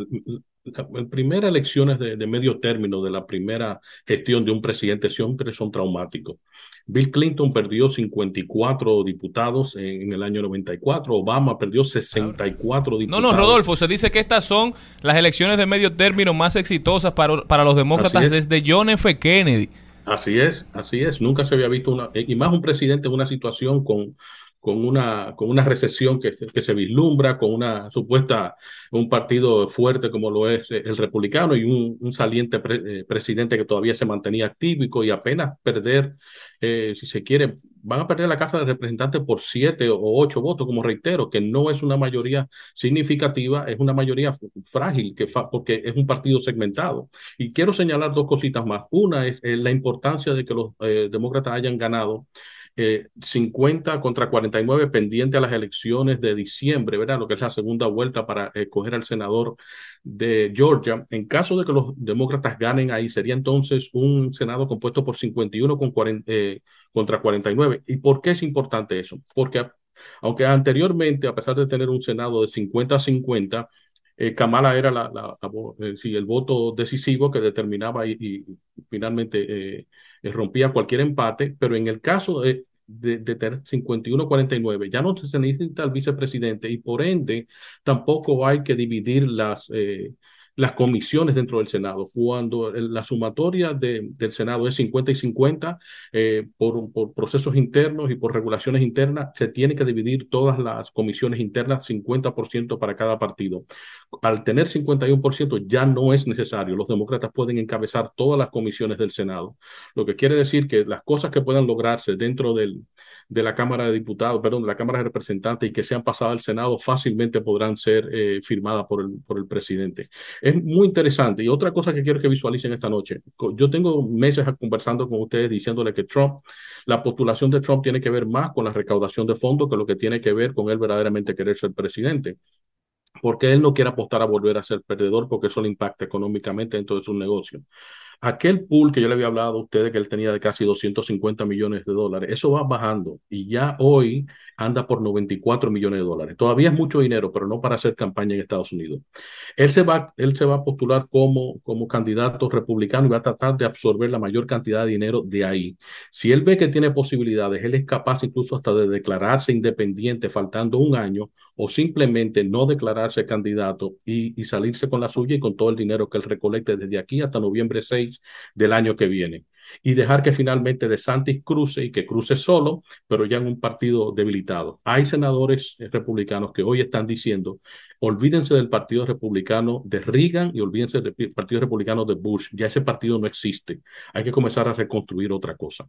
la, la primera elecciones de, de medio término de la primera gestión de un presidente siempre son traumáticos. Bill Clinton perdió 54 diputados en, en el año 94, Obama perdió 64 No, diputados. no, Rodolfo, se dice que estas son las elecciones de medio término más exitosas para, para los demócratas desde John F. Kennedy. Así es, así es. Nunca se había visto una, y más un presidente en una situación con, con una, con una recesión que, que se vislumbra, con una supuesta, un partido fuerte como lo es el republicano y un, un saliente pre- eh, presidente que todavía se mantenía activo y apenas perder, eh, si se quiere, van a perder la Casa de Representantes por siete o ocho votos, como reitero, que no es una mayoría significativa, es una mayoría frágil, que porque es un partido segmentado. Y quiero señalar dos cositas más. Una es eh, la importancia de que los eh, demócratas hayan ganado eh, 50 contra 49 pendiente a las elecciones de diciembre, ¿verdad? Lo que es la segunda vuelta para escoger al senador de Georgia. En caso de que los demócratas ganen ahí, sería entonces un Senado compuesto por 51 con 40, eh, contra 49. ¿Y por qué es importante eso? Porque aunque anteriormente, a pesar de tener un Senado de 50 a 50, eh, Kamala era la, la- la eh, sí, el voto decisivo que determinaba y, y finalmente eh, rompía cualquier empate, pero en el caso de, de, de tener 51-49, ya no se necesita el vicepresidente y por ende tampoco hay que dividir las, eh, las comisiones dentro del Senado. Cuando la sumatoria de- del Senado es 50 y 50, eh, por, por procesos internos y por regulaciones internas, se tiene que dividir todas las comisiones internas 50% para cada partido. Al tener 51% ya no es necesario. Los demócratas pueden encabezar todas las comisiones del Senado, lo que quiere decir que las cosas que puedan lograrse dentro del, de la Cámara de Diputados, perdón, de la Cámara de Representantes y que sean pasadas al Senado fácilmente podrán ser eh, firmadas por el, por el presidente. Es muy interesante. Y otra cosa que quiero que visualicen esta noche. Yo tengo meses conversando con ustedes diciéndole que Trump, la postulación de Trump tiene que ver más con la recaudación de fondos que lo que tiene que ver con él verdaderamente querer ser presidente porque él no quiere apostar a volver a ser perdedor porque eso le impacta económicamente dentro de su negocio. Aquel pool que yo le había hablado a ustedes que él tenía de casi 250 millones de dólares, eso va bajando. Y ya hoy anda por 94 millones de dólares. Todavía es mucho dinero, pero no para hacer campaña en Estados Unidos. Él se va, él se va a postular como, como candidato republicano y va a tratar de absorber la mayor cantidad de dinero de ahí. Si él ve que tiene posibilidades, él es capaz incluso hasta de declararse independiente faltando un año o simplemente no declararse candidato y, y salirse con la suya y con todo el dinero que él recolecte desde aquí hasta noviembre 6 del año que viene. Y dejar que finalmente De Santis cruce y que cruce solo, pero ya en un partido debilitado. Hay senadores eh, republicanos que hoy están diciendo, olvídense del Partido Republicano de Reagan y olvídense del Partido Republicano de Bush. Ya ese partido no existe. Hay que comenzar a reconstruir otra cosa.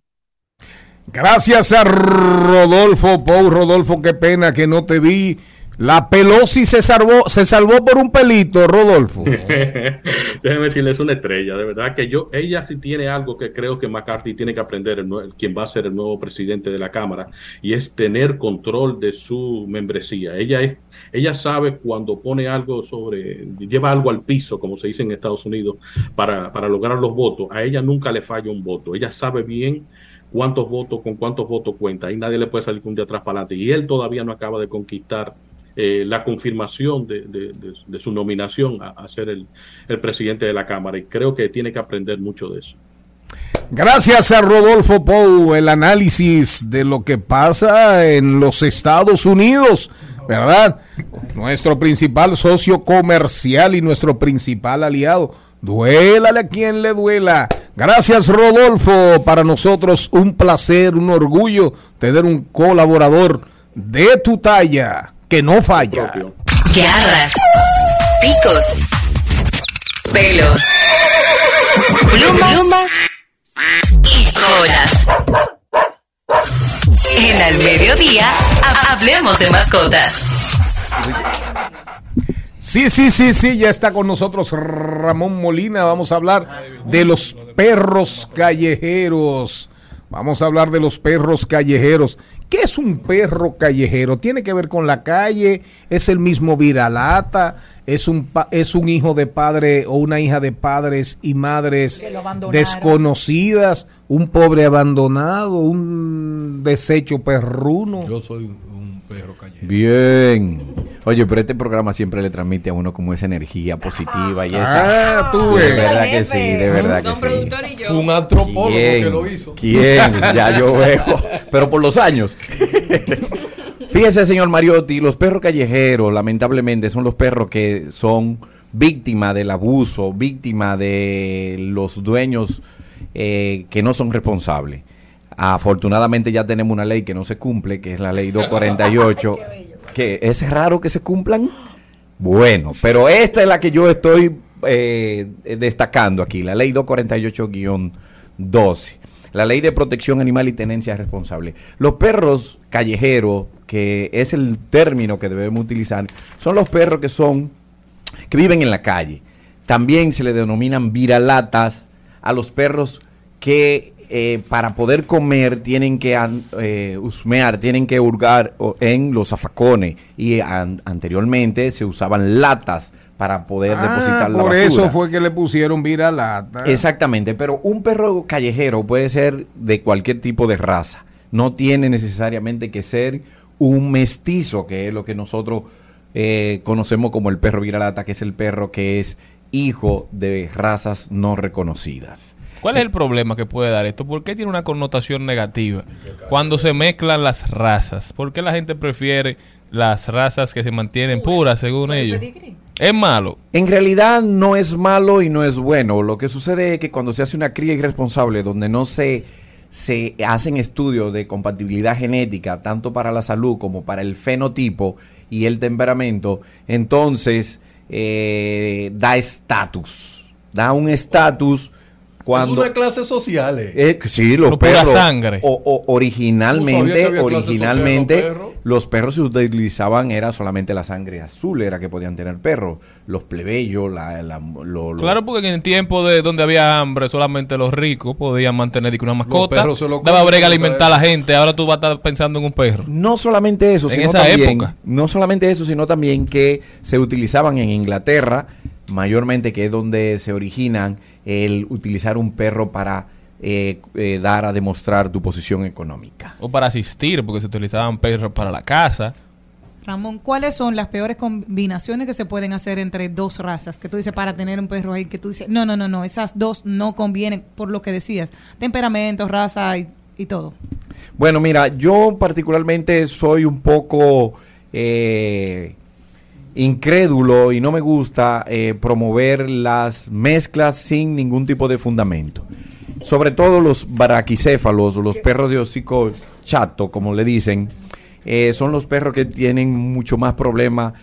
Gracias a Rodolfo Pou. Rodolfo, qué pena que no te vi. La Pelosi se salvó, se salvó por un pelito, Rodolfo. (laughs) Déjeme decirle, es una estrella, de verdad que yo, ella sí tiene algo que creo que McCarthy tiene que aprender, quien va a ser el nuevo presidente de la Cámara, y es tener control de su membresía. Ella es, ella sabe cuando pone algo sobre, lleva algo al piso, como se dice en Estados Unidos, para, para lograr los votos. A ella nunca le falla un voto. Ella sabe bien cuántos votos, con cuántos votos cuenta, y nadie le puede salir un día atrás para adelante. Y él todavía no acaba de conquistar eh, la confirmación de, su nominación a, a ser el, el presidente de la Cámara. Y creo que tiene que aprender mucho de eso. Gracias a Rodolfo Pou, el análisis de lo que pasa en los Estados Unidos, ¿verdad? Nuestro principal socio comercial y nuestro principal aliado. Duélale a quien le duela. Gracias Rodolfo, para nosotros un placer, un orgullo tener un colaborador de tu talla, que no falla. Garras, picos, pelos, plumas y colas. En al mediodía, ha- hablemos de mascotas. Sí, sí, sí, sí, ya está con nosotros Ramón Molina. Vamos a hablar de los perros callejeros. Vamos a hablar de los perros callejeros. ¿Qué es un perro callejero? ¿Tiene que ver con la calle? ¿Es el mismo viralata? ¿Es un, pa- es un hijo de padre o una hija de padres y madres desconocidas? ¿Un pobre abandonado? ¿Un desecho perruno? Yo soy. Bien. Oye, pero este programa siempre le transmite a uno como esa energía positiva y esa. Ah, tú de ves. verdad que sí, de verdad que sí. productor y yo. Fue un antropólogo ¿Quién? que lo hizo. ¿Quién? Ya yo (laughs) veo. Pero por los años. (laughs) Fíjese, señor Mariotti, los perros callejeros, lamentablemente, son los perros que son víctimas del abuso, víctimas de los dueños eh, que no son responsables. Afortunadamente ya tenemos una ley que no se cumple, que es la ley 248, (laughs) que es raro que se cumplan. Bueno, pero esta es la que yo estoy eh, destacando aquí, la ley 248-12, la ley de protección animal y tenencia responsable. Los perros callejeros, que es el término que debemos utilizar, son los perros que son, que viven en la calle. También se le denominan viralatas a los perros que eh, para poder comer tienen que eh, husmear, tienen que hurgar en los zafacones y an- anteriormente se usaban latas para poder Ah, depositar la por basura. eso fue que le pusieron viralata. Exactamente, pero un perro callejero puede ser de cualquier tipo de raza. No tiene necesariamente que ser un mestizo, que es lo que nosotros eh, conocemos como el perro viralata, que es el perro que es hijo de razas no reconocidas. ¿Cuál es el problema que puede dar esto? ¿Por qué tiene una connotación negativa cuando se mezclan las razas? ¿Por qué la gente prefiere las razas que se mantienen puras, según ellos? Es malo. En realidad no es malo y no es bueno. Lo que sucede es que cuando se hace una cría irresponsable, donde no se, se hacen estudios de compatibilidad genética, tanto para la salud como para el fenotipo y el temperamento, entonces eh, da estatus. Da un estatus cuando... Es una clase social. eh. Eh, sí, los pura perros. sangre. O, o- ¿Tú sabías que originalmente, originalmente, los perros? los perros se utilizaban era solamente la sangre azul, era que podían tener perros. Los plebeyos, la, la- lo- lo- Claro, porque en el tiempo de donde había hambre, solamente los ricos podían mantener una mascota. perros se lo Daba brega alimentar a la gente. Ahora tú vas a estar pensando en un perro. No solamente eso, En sino esa también, época. no solamente eso, sino también que se utilizaban en Inglaterra, mayormente que es donde se originan el utilizar un perro para eh, eh, dar a demostrar tu posición económica. O para asistir, porque se utilizaban perros para la casa. Ramón, ¿cuáles son las peores combinaciones que se pueden hacer entre dos razas? Que tú dices para tener un perro ahí, que tú dices, no, no, no, no, esas dos no convienen por lo que decías, temperamento, raza y, y todo. Bueno, mira, yo particularmente soy un poco eh, incrédulo y no me gusta eh, promover las mezclas sin ningún tipo de fundamento. Sobre todo los braquicéfalos o los perros de hocico chato, como le dicen, eh, son los perros que tienen mucho más problemas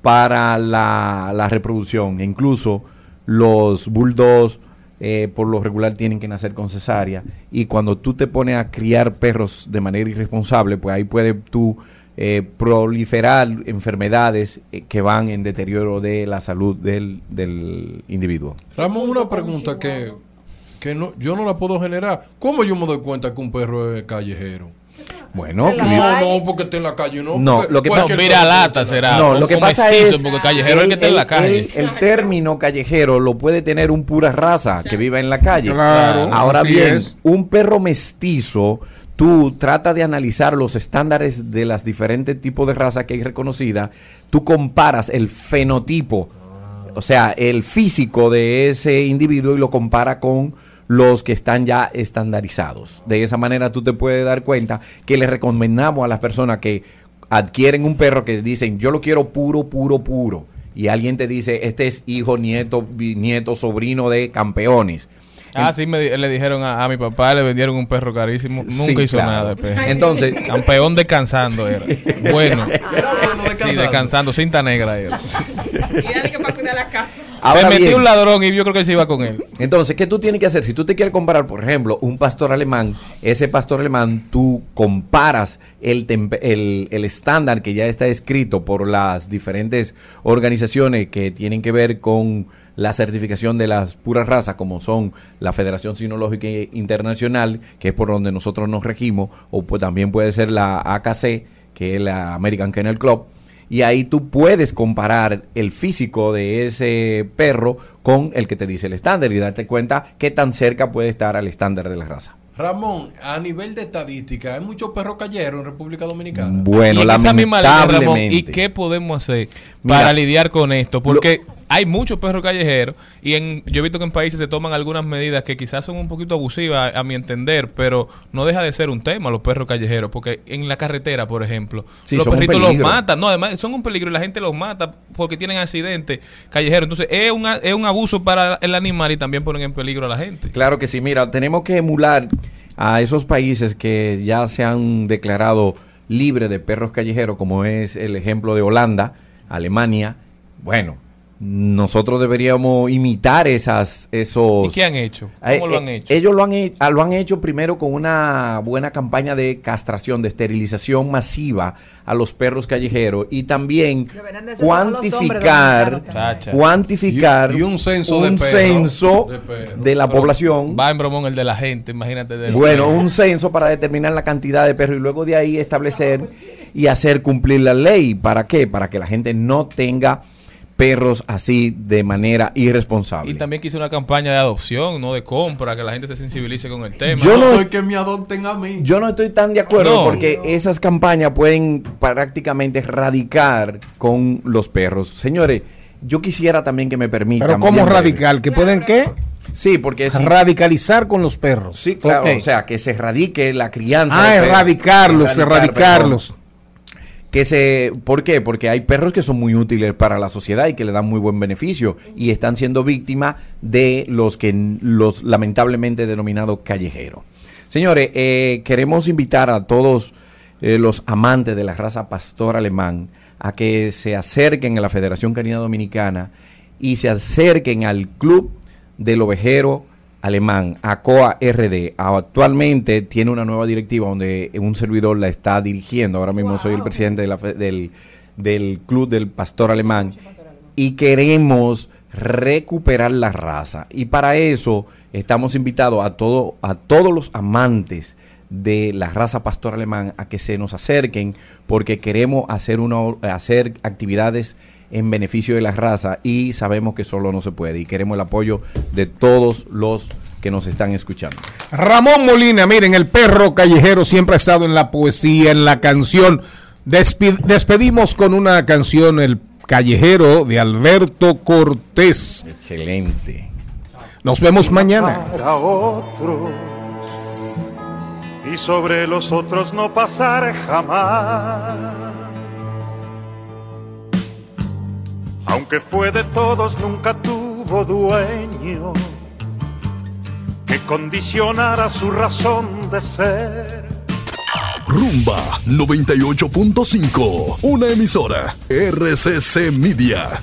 para la, la reproducción. Incluso los bulldogs eh, por lo regular tienen que nacer con cesárea. Y cuando tú te pones a criar perros de manera irresponsable, pues ahí puedes tú eh, proliferar enfermedades eh, que van en deterioro de la salud del, del individuo. Ramón, una pregunta que, que no, yo no la puedo generar. ¿Cómo yo me doy cuenta que un perro es callejero? Bueno, no, no, porque está en la calle, no. No, lo que cualquier Mira lata será. No, lo que pasa mestizo, es Porque callejero es el que está en la calle. el- el término callejero lo puede tener un pura raza que viva en la calle. Claro, Ahora bien, es. un perro mestizo, tú trata de analizar los estándares de las diferentes tipos de raza que hay reconocida, tú comparas el fenotipo, o sea, el físico de ese individuo y lo compara con los que están ya estandarizados. De esa manera tú te puedes dar cuenta que le recomendamos a las personas que adquieren un perro que dicen, yo lo quiero puro, puro, puro. Y alguien te dice, este es hijo, nieto, nieto, sobrino de campeones. Ah, sí, me, di- le dijeron a, a mi papá, le vendieron un perro carísimo. Nunca Sí, hizo claro. nada de perro. Entonces- (laughs) Campeón descansando era. Bueno. (laughs) Sí, descansando. Cinta negra era. Ahora se metió bien. un ladrón y yo creo que se iba con él. Entonces, ¿qué tú tienes que hacer? Si tú te quieres comparar, por ejemplo, un pastor alemán, ese pastor alemán, tú comparas el, el, el estándar que ya está escrito por las diferentes organizaciones que tienen que ver con la certificación de las puras razas, como son la Federación Sinológica Internacional, que es por donde nosotros nos regimos, o pues también puede ser la AKC, que es la American Kennel Club y ahí tú puedes comparar el físico de ese perro con el que te dice el estándar y darte cuenta qué tan cerca puede estar al estándar de la raza. Ramón, a nivel de estadística, hay muchos perros callejeros en República Dominicana. Bueno, Y en esa misma línea, Ramón, ¿y lamentablemente. qué podemos hacer Mira, para lidiar con esto? Porque hay muchos perros callejeros y en, yo he visto que en países se toman algunas medidas que quizás son un poquito abusivas a, mi entender, pero no deja de ser un tema los perros callejeros, porque en la carretera, por ejemplo, Sí, los perritos los matan, no, además son un peligro y la gente los mata porque tienen accidentes callejeros. Entonces es un, es un abuso para el animal y también ponen en peligro a la gente. Claro que sí, mira, tenemos que emular a esos países que ya se han declarado libres de perros callejeros, como es el ejemplo de Holanda, Alemania. Bueno, nosotros deberíamos imitar esas, esos... ¿Y qué han hecho? ¿Cómo Eh, lo eh, han hecho? Ellos lo han, ah, lo han hecho primero con una buena campaña de castración, de esterilización masiva a los perros callejeros y también de hombres cuantificar, cuantificar Y- y un censo de un perros, censo de de la Pero población. Va en bromón el de la gente, imagínate. del Bueno, perro. un censo para determinar la cantidad de perros y luego de ahí establecer y hacer cumplir la ley. ¿Para qué? Para que la gente no tenga perros así de manera irresponsable. Y también quise una campaña de adopción, no de compra, que la gente se sensibilice con el tema. Yo no- Estoy que me adopten a mí. Yo no estoy tan de acuerdo No. porque esas campañas pueden prácticamente radicar con los perros. Señores, yo quisiera también que me permitan. Pero ¿cómo radical? ¿Que pueden qué? Sí, porque si- Radicalizar con los perros. Sí, claro, o sea, que se erradique la crianza. Ah, de perros. erradicarlos, Erradicar, erradicarlos. Que se, ¿Por qué? Porque hay perros que son muy útiles para la sociedad y que le dan muy buen beneficio y están siendo víctimas de los que los lamentablemente denominados callejeros. Señores, eh, queremos invitar a todos eh, los amantes de la raza pastor alemán a que se acerquen a la Federación Canina Dominicana y se acerquen al Club del Ovejero Alemán, ACOA RD. Actualmente tiene una nueva directiva donde un servidor la está dirigiendo. Ahora mismo soy el presidente de la del, del Club del Pastor Alemán y queremos recuperar la raza. Y para eso estamos invitados a, todo, a todos los amantes de la raza pastor alemán a que se nos acerquen porque queremos hacer, una, hacer actividades en beneficio de la raza y sabemos que solo no se puede y queremos el apoyo de todos los que nos están escuchando. Ramón Molina, miren, el perro callejero siempre ha estado en la poesía, en la canción. Despedimos con una canción, El Callejero, de Alberto Cortés. Excelente. Nos vemos mañana. para otros y sobre los otros no pasar jamás. Aunque fue de todos, nunca tuvo dueño que condicionara su razón de ser. Rumba 98.5, una emisora RCC Media.